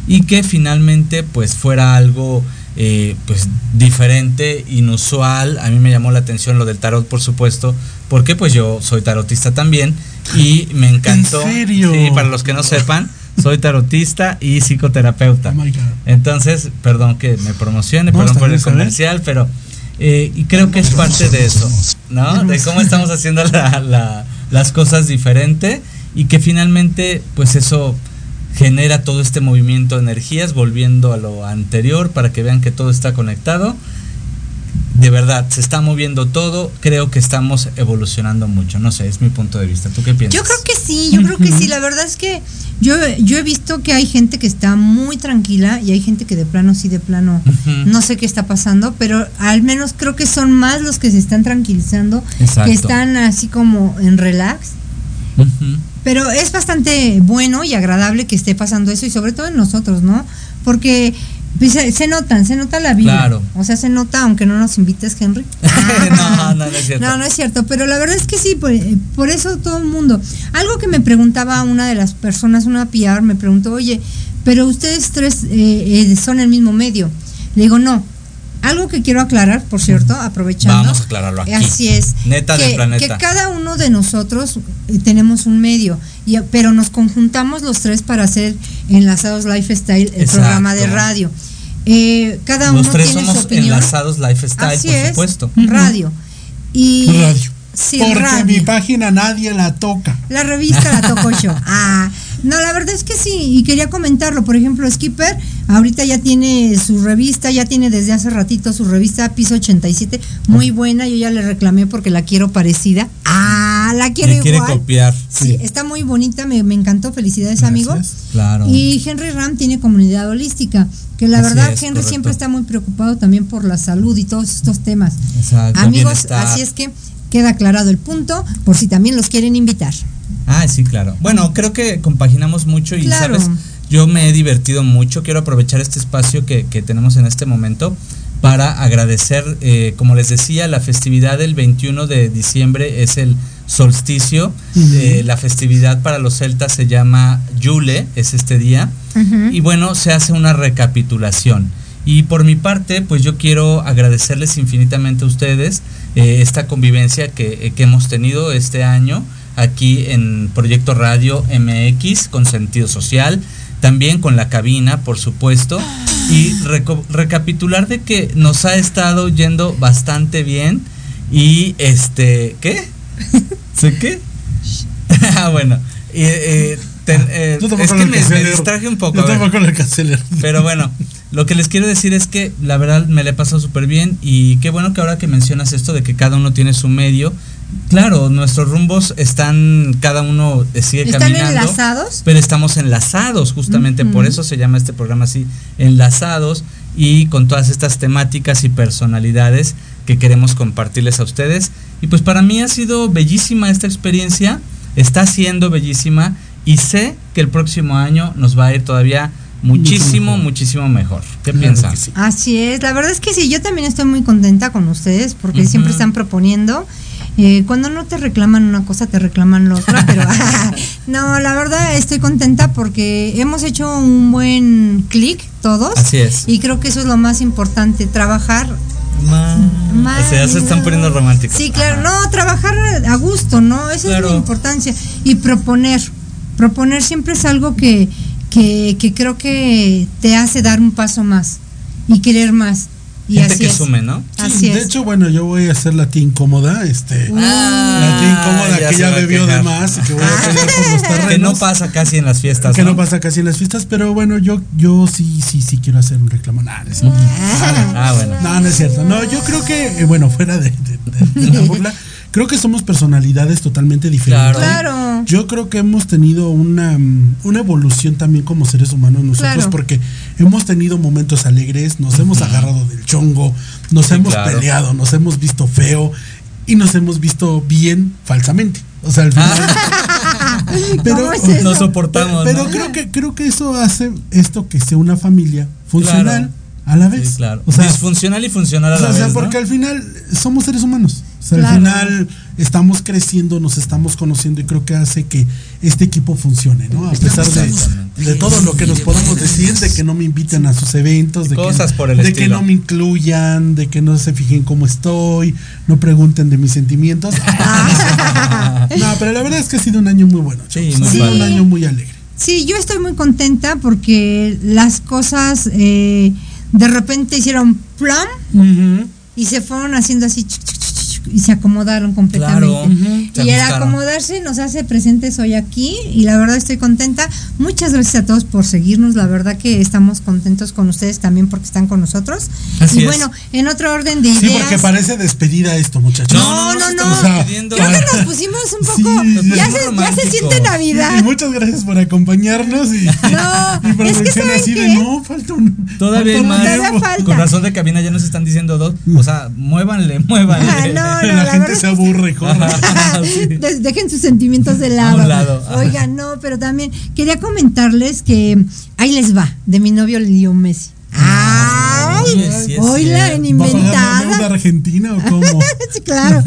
y que finalmente pues fuera algo eh, pues diferente, inusual. A mí me llamó la atención lo del tarot, por supuesto, porque pues yo soy tarotista también y me encantó. ¿En serio? Sí, para los que no sepan, soy tarotista y psicoterapeuta. Oh my God. Entonces, perdón que me promocione, No, perdón por el comercial, pero eh, y creo que es parte de eso, ¿no? De cómo estamos haciendo la- la- las cosas diferente y que finalmente, pues eso genera todo este movimiento de energías, volviendo a lo anterior para que vean que todo está conectado. de verdad, se está moviendo todo. Creo que estamos evolucionando mucho. No sé, es mi punto de vista. ¿Tú qué piensas? Yo creo que sí, yo creo que sí. La verdad es que yo, yo he visto que hay gente que está muy tranquila y hay gente que de plano sí, de plano no sé qué está pasando, pero al menos creo que son más los que se están tranquilizando, Exacto. que están así como en relax. Pero es bastante bueno y agradable que esté pasando eso y sobre todo en nosotros, ¿no? Porque pues, se, se notan, se nota la vida. Claro. O sea, se nota aunque no nos invites, Henry. no, no, no es cierto. No, no es cierto, pero la verdad es que sí, por, eh, por eso todo el mundo. Algo que me preguntaba una de las personas, una PR, me preguntó, oye, pero ustedes tres eh, eh, son el mismo medio. Le digo, no. Algo que quiero aclarar, por cierto, aprovechando. Vamos a aclararlo aquí. Así es. Neta que, del planeta. que cada uno de nosotros eh, tenemos un medio, y, pero nos conjuntamos los tres para hacer Enlazados Lifestyle, el Exacto. programa de radio. Eh, cada uno Los tres tiene su somos opinión. enlazados Lifestyle, Así por es, supuesto. radio. Y Radio. Sí, Porque radio. mi página nadie la toca. La revista la toco yo. Ah, no, la verdad es que sí, y quería comentarlo. Por ejemplo, Skipper ahorita ya tiene su revista, ya tiene desde hace ratito su revista Piso 87, muy buena. Yo ya le reclamé porque la quiero parecida. Ah, la quiero Me quiere igual. copiar. Sí, está muy bonita, me, me encantó. Felicidades, amigo. Claro. Y Henry Ram tiene comunidad holística, que la Así verdad es, Henry correcto. siempre está muy preocupado también por la salud y todos estos temas. Exacto, Amigos, así es que queda aclarado el punto, por si también los quieren invitar. Ah, sí, claro. Bueno, creo que compaginamos mucho y, Claro. ¿sabes? Yo me he divertido mucho. Quiero aprovechar este espacio que, que tenemos en este momento para agradecer, eh, como les decía, la festividad del 21 de diciembre es el solsticio. Eh, la festividad para los celtas se llama Yule, es este día. Y bueno, se hace una recapitulación. Y por mi parte, pues yo quiero agradecerles infinitamente a ustedes eh, esta convivencia que, eh, que hemos tenido este año aquí en Proyecto Radio MX con sentido social, también con la cabina, por supuesto, y recapitular de que nos ha estado yendo bastante bien y este, ¿qué? ¿Sé qué? ah, bueno, y, eh, ten- eh, tampoco es que me, me distraje un poco. Ver. Pero bueno, lo que les quiero decir es que la verdad me la he pasado súper bien y qué bueno que ahora que mencionas esto de que cada uno tiene su medio, claro, nuestros rumbos están, cada uno sigue ¿Están caminando. enlazados? Pero estamos enlazados, justamente por eso se llama este programa así, enlazados y con todas estas temáticas y personalidades que queremos compartirles a ustedes. Y pues para mí ha sido bellísima esta experiencia, está siendo bellísima y sé que el próximo año nos va a ir todavía muchísimo, muchísimo mejor. ¿Qué Claro piensan? sí. Así es, la verdad es que sí, yo también estoy muy contenta con ustedes porque siempre están proponiendo. Eh, cuando no te reclaman una cosa, te reclaman la otra, pero no, la verdad estoy contenta porque hemos hecho un buen clic todos. Así es. Y creo que eso es lo más importante, trabajar. Ma- o sea, ya se están poniendo románticos. Sí, claro, Ajá. no, trabajar a gusto, ¿no? Esa Claro. es la importancia. Y proponer, proponer siempre es algo que, que, que creo que te hace dar un paso más y querer más. Y Gente así que es. sume, ¿no? Sí, Así de es. hecho, bueno, yo voy a hacer la tía incómoda, este, Ah, la tía incómoda ya que ya bebió de más y que voy a pelear por los terrenos. Que no pasa casi en las fiestas. que no pasa casi en las fiestas, pero bueno, yo, yo sí, sí, sí quiero hacer un reclamo. Nah, no, es cierto. Ah, bueno. no, no es cierto. No, yo creo que, eh, bueno, fuera de, de- de- de la burla, creo que somos personalidades totalmente diferentes. Claro. Claro. Yo creo que hemos tenido una, mm, una evolución también como seres humanos nosotros, Claro. porque hemos tenido momentos alegres, nos hemos agarrado del chongo, nos Sí, hemos claro. peleado, nos hemos visto feo y nos hemos visto bien falsamente. O sea, al final. pero, ¿Cómo es? Nos soportamos. pero ¿no? creo que creo que eso hace esto que sea una familia funcional Claro. a la vez. Sí, claro. O sea, Disfuncional y funcional a o sea, la o sea, vez. ¿no? porque al final somos seres humanos. O sea, Claro. al final estamos creciendo, nos estamos conociendo y creo que hace que este equipo funcione, ¿no? A pesar de, de todo lo que nos podamos decir, de que no me inviten a sus eventos, de, Cosas que, por el de que no me incluyan, de que no se fijen cómo estoy, no pregunten de mis sentimientos. no, pero la verdad es que ha sido un año muy bueno. Sí, muy ha sido un año muy alegre. Sí, yo estoy muy contenta porque las cosas eh, de repente hicieron plum y se fueron haciendo así chuc, chuc, chuc, y se acomodaron completamente. Claro, y el acomodarse nos hace presentes hoy aquí y la verdad estoy contenta. Muchas gracias a todos por seguirnos. La verdad que estamos contentos con ustedes también porque están con nosotros. Así y es. bueno, en otro orden de ideas. Sí, porque parece despedida esto, muchachos. No, no, no. O sea, despidiendo. Creo que nos pusimos un poco. sí, ya, se, ya se siente Y Navidad. muchas gracias por acompañarnos y, No, y es que producción ¿saben así de no, falta un Todavía falta un más. Todavía falta. Con razón de cabina ya nos están diciendo dos. O sea, muévanle, muévanle. Ah, no, no, la, la gente se aburre. Sí. Des- Dejen sus sentimientos de lado. Lado. Oigan, no, pero también quería comentarles que ahí les va, de mi novio Leo Messi. ¡Ay! Oye, sí Oiga, en cierto. ¿Va a pagar la deuda inventada. argentina o cómo? Sí, claro.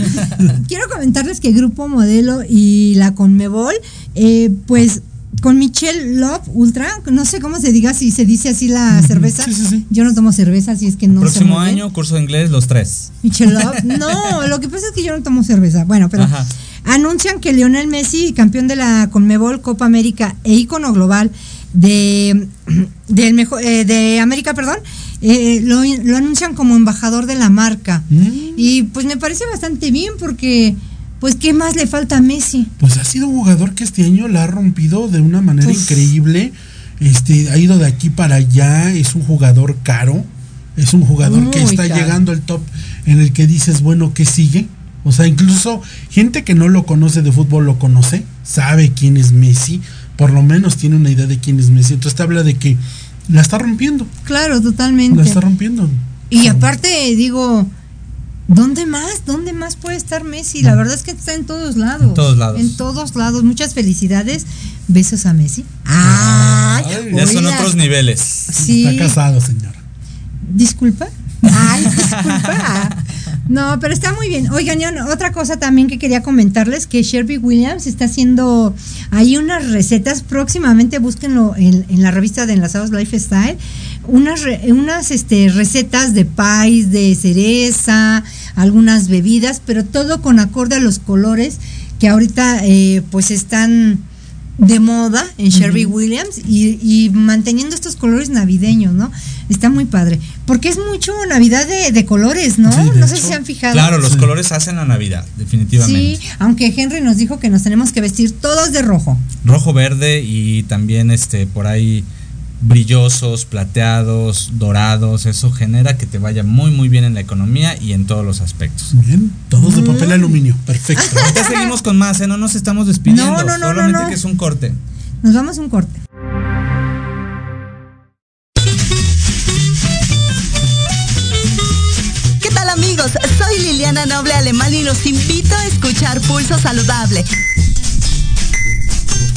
Quiero comentarles que Grupo Modelo y la Conmebol, eh, pues con Michelle Love Ultra, no sé cómo se diga, si se dice así la cerveza. Sí, sí, sí. Yo no tomo cerveza, así es que no sé Próximo bien. año, curso de inglés, los tres. Michelov. No, lo que pasa es que yo no tomo cerveza. Bueno, pero Ajá. anuncian que Lionel Messi, campeón de la Conmebol Copa América e ícono global de del mejor eh, de América, perdón, eh, lo, lo anuncian como embajador de la marca. Mm. Y pues me parece bastante bien porque pues qué más le falta a Messi. Pues ha sido un jugador que este año la ha rompido de una manera Pues- increíble. Este, ha ido de aquí para allá, es un jugador caro, es un jugador que está caro. llegando al top en el que dices, bueno, ¿qué sigue? O sea, incluso gente que no lo conoce de fútbol lo conoce, sabe quién es Messi, por lo menos tiene una idea de quién es Messi. Entonces te habla de que la está rompiendo, Claro, totalmente. la está rompiendo. Y aparte digo, ¿dónde más? ¿Dónde más puede estar Messi? La verdad es que está en todos lados. En todos lados. En todos lados. Muchas felicidades. Besos a Messi. Ay, Ya son otros niveles. Sí. Está casado, señora. Disculpa. Ay, disculpa. No, pero está muy bien. Oigan, otra cosa también que quería comentarles, que Shelby Williams está haciendo ahí unas recetas, próximamente búsquenlo en, en la revista de Enlazados Lifestyle, unas, re- unas este, recetas de pies, de cereza, algunas bebidas, pero todo con acorde a los colores que ahorita eh, pues están de moda en Shelby Williams y, y manteniendo estos colores navideños, ¿no? Está muy padre. Porque es mucho Navidad de, de colores, ¿no? Sí, de no sé hecho. si se han fijado. Claro, los Sí. colores hacen la Navidad, definitivamente. Sí, aunque Henry nos dijo que nos tenemos que vestir todos de rojo. Rojo, verde y también este por ahí brillosos, plateados, dorados, eso genera que te vaya muy muy bien en la economía y en todos los aspectos. Bien, todos de Mm. papel aluminio, perfecto. Ya seguimos con más, ¿eh? no nos estamos despidiendo, No, no, no, solamente no, no. que es un corte. Nos vamos a un corte. ¿Qué tal amigos? Soy Liliana Noble Alemán y los invito a escuchar Pulso Saludable,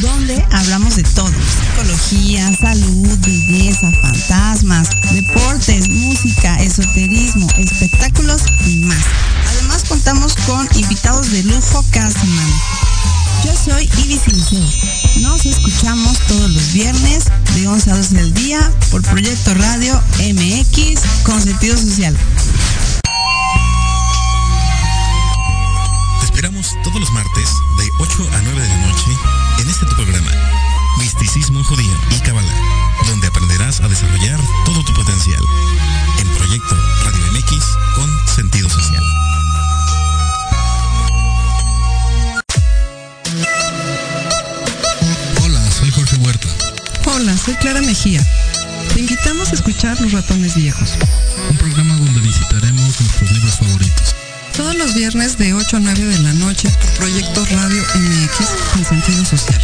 donde hablamos de todo. Psicología, salud, belleza, fantasmas, deportes, música, esoterismo, espectáculos y más. Además contamos con invitados de lujo cada semana. Yo soy Ibis Siliceo. Nos escuchamos todos los viernes de 11 a 12 del día por Proyecto Radio MX con sentido social. Esperamos todos los martes de 8 a 9 de la noche en este tu programa, Misticismo Judío y Kabbalah, donde aprenderás a desarrollar todo tu potencial. En Proyecto Radio MX con sentido social. Hola, soy Jorge Huerta. Hola, soy Clara Mejía. Te invitamos a escuchar Los Ratones Viejos. Un programa donde visitaremos nuestros libros favoritos. Todos los viernes de 8 a 9 de la noche por Proyecto Radio MX con sentido social.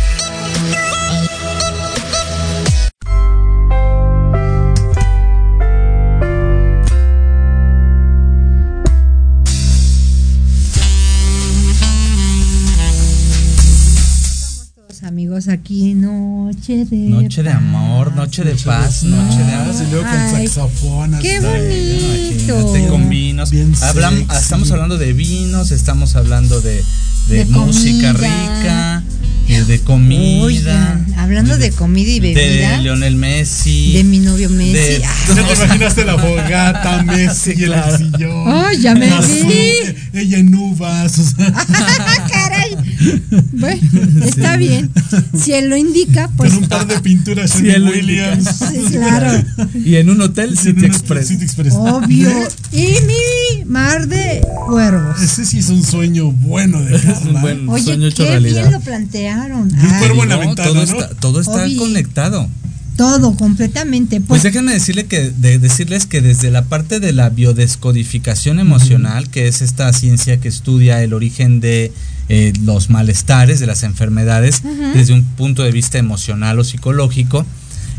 Amigos aquí, noche de Noche de amor, paz. noche de paz, noche de amor. Y luego con saxofón. así. Qué bonito. Imagínate, con vinos. Bien Hablam- sexy. estamos hablando de vinos, estamos hablando de, de, De música comida. rica, eh, de comida. Oigan, hablando de comida y bebida, de Lionel Messi. de mi novio Messi. de- Ah, Ya te imaginaste la fogata, Messi Sí, claro. el sillón. Ay, ya me Azul, vi. Ella en uvas. o sea, caray. Bueno, está bien. Si él lo indica, pues con un par de pinturas Sí, en Williams. sí, claro. Y en un hotel En City Express. City Express. Obvio. Y mi mar de cuervos. Ese sí es un sueño bueno de Es un buen Oye, sueño hecho qué realidad. bien lo plantearon. un Ay, cuervo en la No, ventana, todo ¿no? está, todo está Obi. conectado. todo completamente. Pues Pues, déjenme decirle que, de- decirles que desde la parte de la biodescodificación emocional, que es esta ciencia que estudia el origen de eh, los malestares, de las enfermedades, desde un punto de vista emocional o psicológico,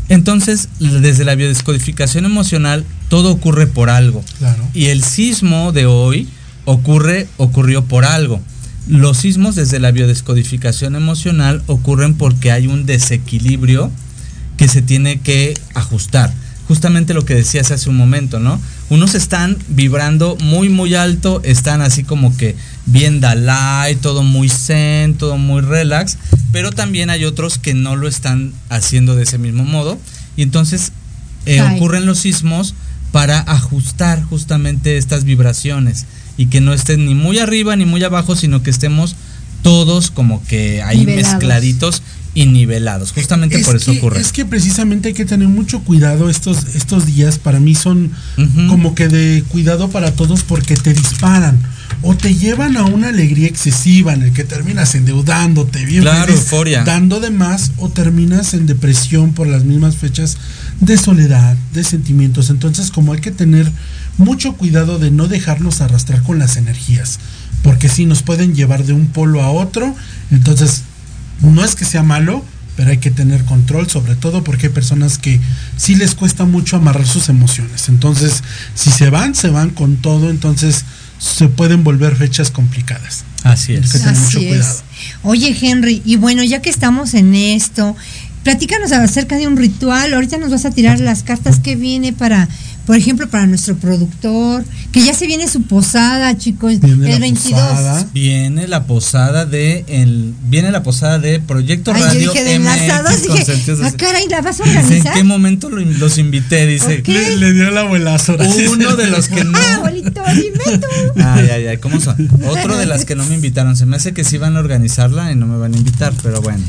entonces desde la biodescodificación emocional todo ocurre por algo. Claro. Y el sismo de hoy ocurre, ocurrió por algo. Los sismos desde la biodescodificación emocional ocurren porque hay un desequilibrio que se tiene que ajustar. Justamente lo que decías hace un momento, ¿no? Unos están vibrando muy, muy alto, están así como que bien Dalai, todo muy zen, todo muy relax, pero también hay otros que no lo están haciendo de ese mismo modo. Y entonces eh, ocurren los sismos para ajustar justamente estas vibraciones y que no estén ni muy arriba ni muy abajo, sino que estemos todos como que ahí Nivelados. mezcladitos y nivelados. Justamente Es por eso que- ocurre. Es que precisamente hay que tener mucho cuidado estos, estos días. Para mí son como que de cuidado para todos porque te disparan o te llevan a una alegría excesiva en el que terminas endeudándote bien Claro, feliz, euforia. dando de más o terminas en depresión por las mismas fechas de soledad, de sentimientos. Entonces, como hay que tener mucho cuidado de no dejarnos arrastrar con las energías, porque si nos pueden llevar de un polo a otro, entonces no es que sea malo, pero hay que tener control, sobre todo porque hay personas que sí les cuesta mucho amarrar sus emociones. Entonces, si se van, se van con todo, entonces se pueden volver fechas complicadas. Así Hay que es. tener mucho cuidado. es. Oye, Henry, y bueno, ya que estamos en esto, platícanos acerca de un ritual. Ahorita nos vas a tirar las cartas que viene para, por ejemplo, para nuestro productor, que ya se viene su posada, chicos, Viene la el 22. posada. Viene la posada de el, viene la posada de Proyecto Ay, yo Radio dije de MX enlazados, dije, ah, caray, ¿la vas a Dice, ¿En organizar? qué momento lo- los invité? Dice. Le, le dio el abuelazo. Uno de los que no. Ah, abuelito, dime tú. Ay, ay, ay, ¿cómo son? Otro de las que no me invitaron. Se me hace que sí van a organizarla y no me van a invitar, pero bueno.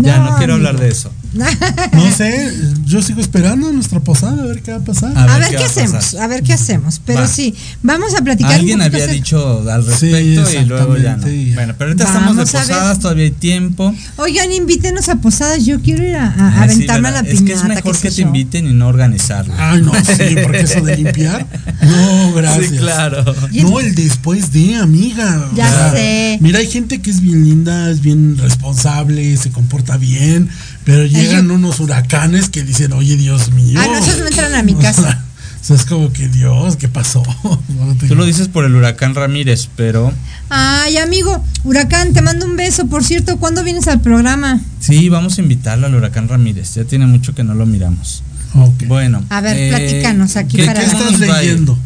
Ya No, quiero amigo. hablar de eso. No sé, yo sigo esperando nuestra posada a ver qué va a pasar. A A ver qué qué va a hacemos, a ver qué hacemos. Pero Va. sí, vamos a platicar. Alguien había dicho al Sí, respecto y luego ya no. Bueno, pero ahorita estamos de posadas, todavía hay tiempo. Oigan, invítenos a posadas. Yo quiero ir a, a- a Ay, sí, aventarme a la piñata. Es que es mejor que te yo. inviten y no organizarla. Ay, no, sí, porque eso de limpiar. No, gracias. Sí, claro. No, el después de, amiga. Ya sé. Mira, hay gente que es bien linda, es bien responsable, se comporta bien, pero llegan yo- unos huracanes que dicen, oye, Dios mío. Ah, no, esos no entran a mi O casa. sea, o sea, es como que, Dios, ¿qué pasó? No Tú lo dices por el huracán Ramírez, pero Ay, amigo, Huracán, te mando un beso. Por cierto, ¿cuándo vienes al programa? sí, vamos a invitarlo al huracán Ramírez. Ya tiene mucho que no lo miramos. Ok. Bueno. A ver, eh, platícanos aquí ¿qué- para- ¿Qué estás leyendo?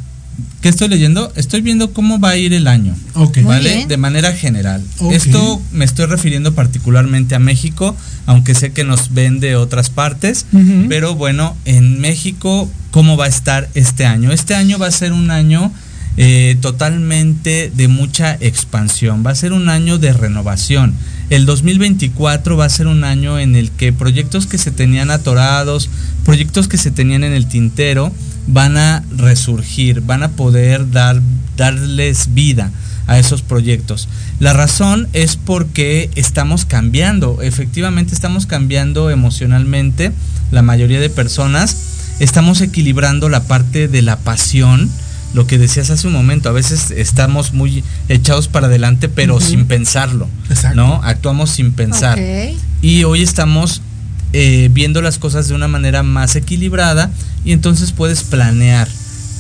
¿Qué estoy leyendo? Estoy viendo cómo va a ir el año. Ok. Muy ¿Vale? De manera general. Esto me estoy refiriendo particularmente a México, aunque sé que nos ven de otras partes. Pero bueno, en México, ¿cómo va a estar este año? Este año va a ser un año eh, totalmente de mucha expansión, va a ser un año de renovación. El 2024 va a ser un año en el que proyectos que se tenían atorados, proyectos que se tenían en el tintero, van a resurgir, van a poder dar, darles vida a esos proyectos. La razón es porque estamos cambiando, efectivamente estamos cambiando emocionalmente, la mayoría de personas, estamos equilibrando la parte de la pasión, lo que decías hace un momento, a veces estamos muy echados para adelante, pero sin pensarlo, Exacto. ¿no? Actuamos sin pensar. Ok. Y hoy estamos eh, viendo las cosas de una manera más equilibrada y entonces puedes planear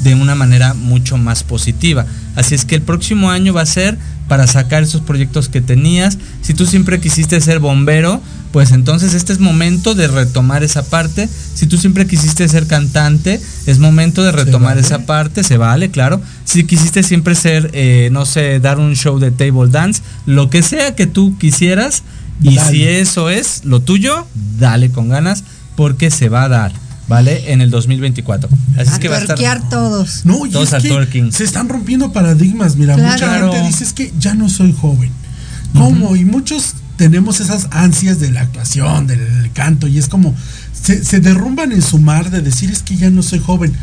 de una manera mucho más positiva. Así es que el próximo año va a ser para sacar esos proyectos que tenías. Si tú siempre quisiste ser bombero, pues entonces este es momento de retomar esa parte. Si tú siempre quisiste ser cantante, es momento de retomar esa parte, se vale, claro. Si quisiste siempre ser, eh, no sé, dar un show de table dance, lo que sea que tú quisieras, y Dale. si eso es lo tuyo, dale con ganas, porque se va a dar, ¿vale? En el 2024. Así es que va a estar... todos. No, y Todos es al que twerking. se están rompiendo paradigmas. Mira, Claro. mucha gente dice es que ya no soy joven. ¿Cómo? Y muchos tenemos esas ansias de la actuación, del canto, y es como se, se derrumban en su mar de decir es que ya no soy joven.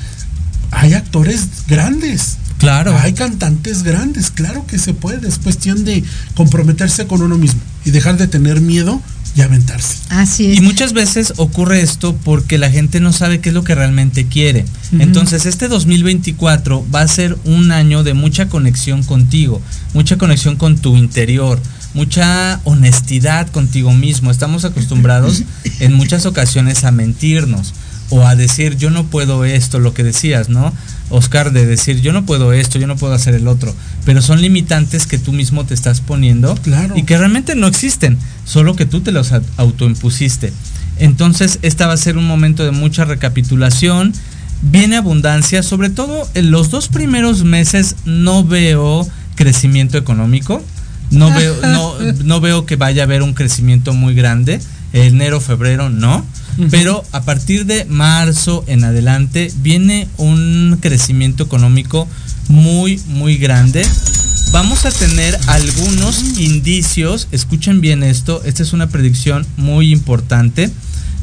Hay actores grandes. Claro. Hay cantantes grandes, claro que se puede. Es cuestión de comprometerse con uno mismo y dejar de tener miedo y aventarse. Así es. Y muchas veces ocurre esto porque la gente no sabe qué es lo que realmente quiere. Entonces este 2024 va a ser un año de mucha conexión contigo, mucha conexión con tu interior, mucha honestidad contigo mismo. Estamos acostumbrados en muchas ocasiones a mentirnos o a decir yo no puedo esto, lo que decías, ¿no? Oscar, de decir yo no puedo esto, yo no puedo hacer el otro, pero son limitantes que tú mismo te estás poniendo Claro. y que realmente no existen, solo que tú te los autoimpusiste. Entonces, esta va a ser un momento de mucha recapitulación, viene abundancia, sobre todo en los dos primeros meses no veo crecimiento económico, no veo, no, no veo que vaya a haber un crecimiento muy grande, enero, febrero no, pero a partir de marzo en adelante viene un crecimiento económico muy, muy grande. Vamos a tener algunos indicios, escuchen bien esto, esta es una predicción muy importante.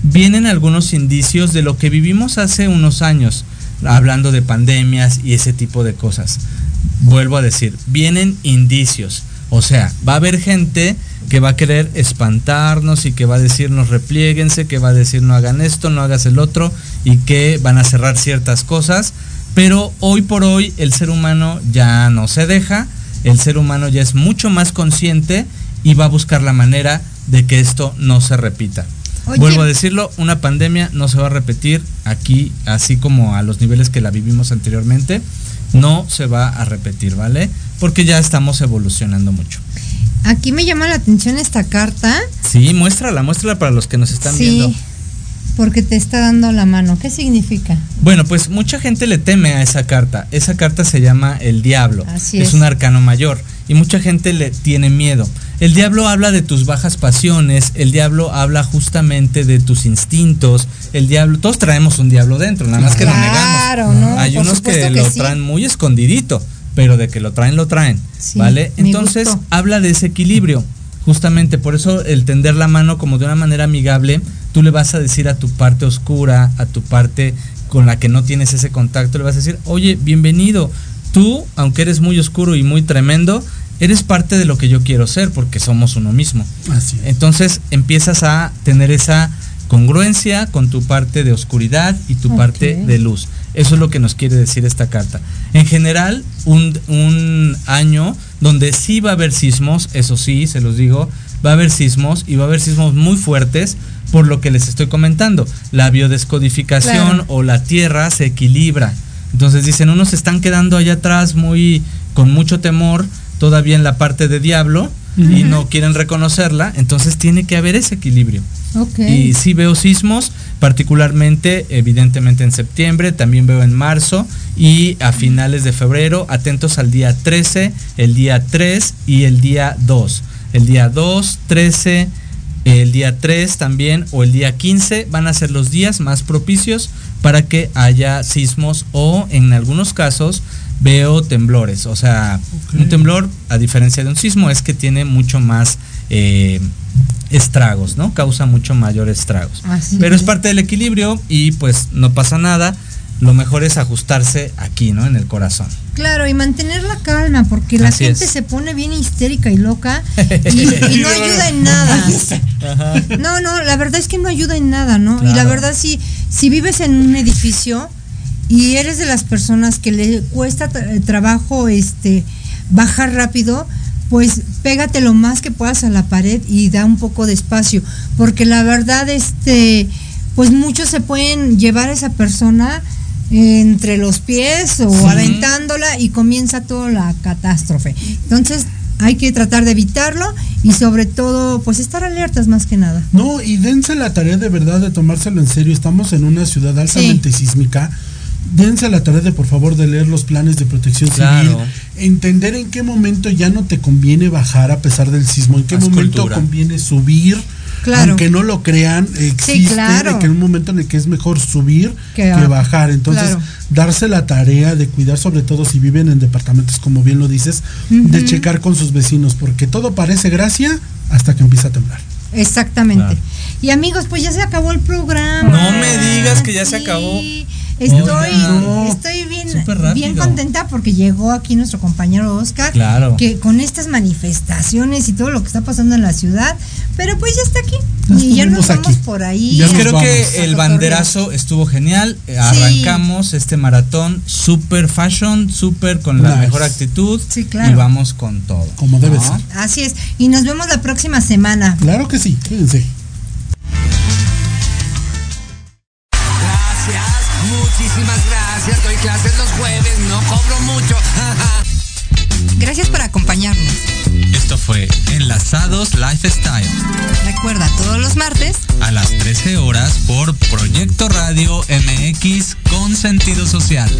Vienen algunos indicios de lo que vivimos hace unos años, hablando de pandemias y ese tipo de cosas. Vuelvo a decir, vienen indicios. O sea, va a haber gente que va a querer espantarnos y que va a decirnos replieguense, que va a decir no hagan esto, no hagas el otro y que van a cerrar ciertas cosas. Pero hoy por hoy el ser humano ya no se deja, el ser humano ya es mucho más consciente y va a buscar la manera de que esto no se repita. Oye. Vuelvo a decirlo, una pandemia no se va a repetir aquí, así como a los niveles que la vivimos anteriormente, no se va a repetir, ¿vale? Porque ya estamos evolucionando mucho. Aquí me llama la atención esta carta. Sí, muéstrala, muéstrala para los que nos están sí, viendo. porque te está dando la mano. ¿Qué significa? Bueno, pues mucha gente le teme a esa carta. Esa carta se llama el diablo. Así es. es. un arcano mayor y mucha gente le tiene miedo. El diablo habla de tus bajas pasiones, el diablo habla justamente de tus instintos, el diablo, todos traemos un diablo dentro, nada más que lo Claro, negamos. ¿no? Hay Por unos que, lo sí. traen muy escondidito, pero de que lo traen, lo traen, Sí, ¿vale? Entonces gustó. habla de ese equilibrio. Justamente por eso el tender la mano como de una manera amigable, tú le vas a decir a tu parte oscura, a tu parte con la que no tienes ese contacto, le vas a decir, oye, bienvenido, tú, aunque eres muy oscuro y muy tremendo, eres parte de lo que yo quiero ser porque somos uno mismo. Así es. Entonces empiezas a tener esa congruencia con tu parte de oscuridad y tu parte de luz. Eso es lo que nos quiere decir esta carta. En general, un, un año donde sí va a haber sismos, eso sí, se los digo, va a haber sismos y va a haber sismos muy fuertes por lo que les estoy comentando. La biodescodificación Claro. o la tierra se equilibra. Entonces dicen, unos se están quedando allá atrás muy con mucho temor todavía en la parte de diablo y no quieren reconocerla, entonces tiene que haber ese equilibrio. Y sí veo sismos, particularmente, evidentemente en septiembre, también veo en marzo y a finales de febrero, atentos al día 13, el día 3 y el día 2. El día 2, 13, el día 3 también o el día 15 van a ser los días más propicios para que haya sismos o en algunos casos veo temblores. O sea, un temblor, a diferencia de un sismo, es que tiene mucho más eh, estragos, ¿no? Causa mucho mayor estragos. Así Pero es es. parte del equilibrio y pues no pasa nada. Lo mejor es ajustarse aquí, ¿no? En el corazón. Claro, y mantener la calma, porque la Así gente es. se pone bien histérica y loca y, y no ayuda en nada. No, no, la verdad es que no ayuda en nada, ¿no? Y la verdad, si, si vives en un edificio y eres de las personas que le cuesta tra- trabajo este bajar rápido, pues pégate lo más que puedas a la pared y da un poco de espacio, porque la verdad, este, pues muchos se pueden llevar a esa persona entre los pies o Sí. aventándola y comienza toda la catástrofe. Entonces, hay que tratar de evitarlo y sobre todo, pues estar alertas más que nada. No, y dense la tarea de verdad de tomárselo en serio. Estamos en una ciudad altamente sísmica. Dense la tarea de por favor de leer los planes de protección Claro. civil, entender en qué momento ya no te conviene bajar a pesar del sismo, en qué momento cultura. conviene subir, Claro. aunque no lo crean, existe claro. de que hay un momento en el que es mejor subir Que que, a- bajar. Entonces, claro. darse la tarea de cuidar, sobre todo si viven en departamentos, como bien lo dices, de checar con sus vecinos, porque todo parece gracia hasta que empieza a temblar. Exactamente. Claro. Y amigos, pues ya se acabó el programa. No me digas que ya se acabó. Estoy, estoy bien, bien contenta porque llegó aquí nuestro compañero Oscar. Claro. Que con estas manifestaciones y todo lo que está pasando en la ciudad, pero pues ya está aquí. Y ya nos vamos aquí. por ahí. Nos Creo vamos. que el banderazo estuvo genial. Arrancamos este maratón super fashion, super con la Nice. mejor actitud Sí, claro. y vamos con todo. Como debe ¿no? ser. Así es. Y nos vemos la próxima semana. Claro que sí, fíjense. Muchísimas gracias. Doy clases los jueves, no cobro mucho. Gracias por acompañarnos. Esto fue Enlazados Lifestyle Recuerda todos los martes a las 13 horas por Proyecto Radio MX con sentido social.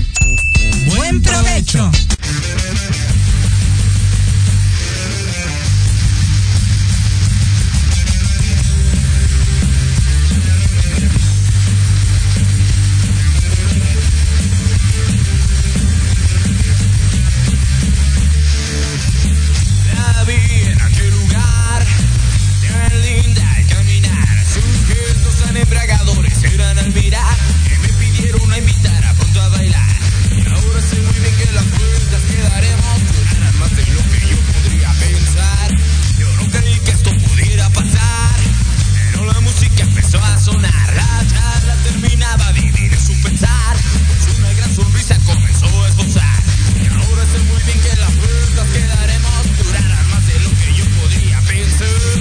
Buen provecho. Muy bien que las vueltas que daremos durarán más de lo que yo podría pensar. Yo no creí que esto pudiera pasar, pero la música empezó a sonar. La charla terminaba, adivine su pensar. Pues una gran sonrisa comenzó a esbozar. Y ahora sé muy bien que las vueltas que daremos durarán más de lo que yo podría pensar.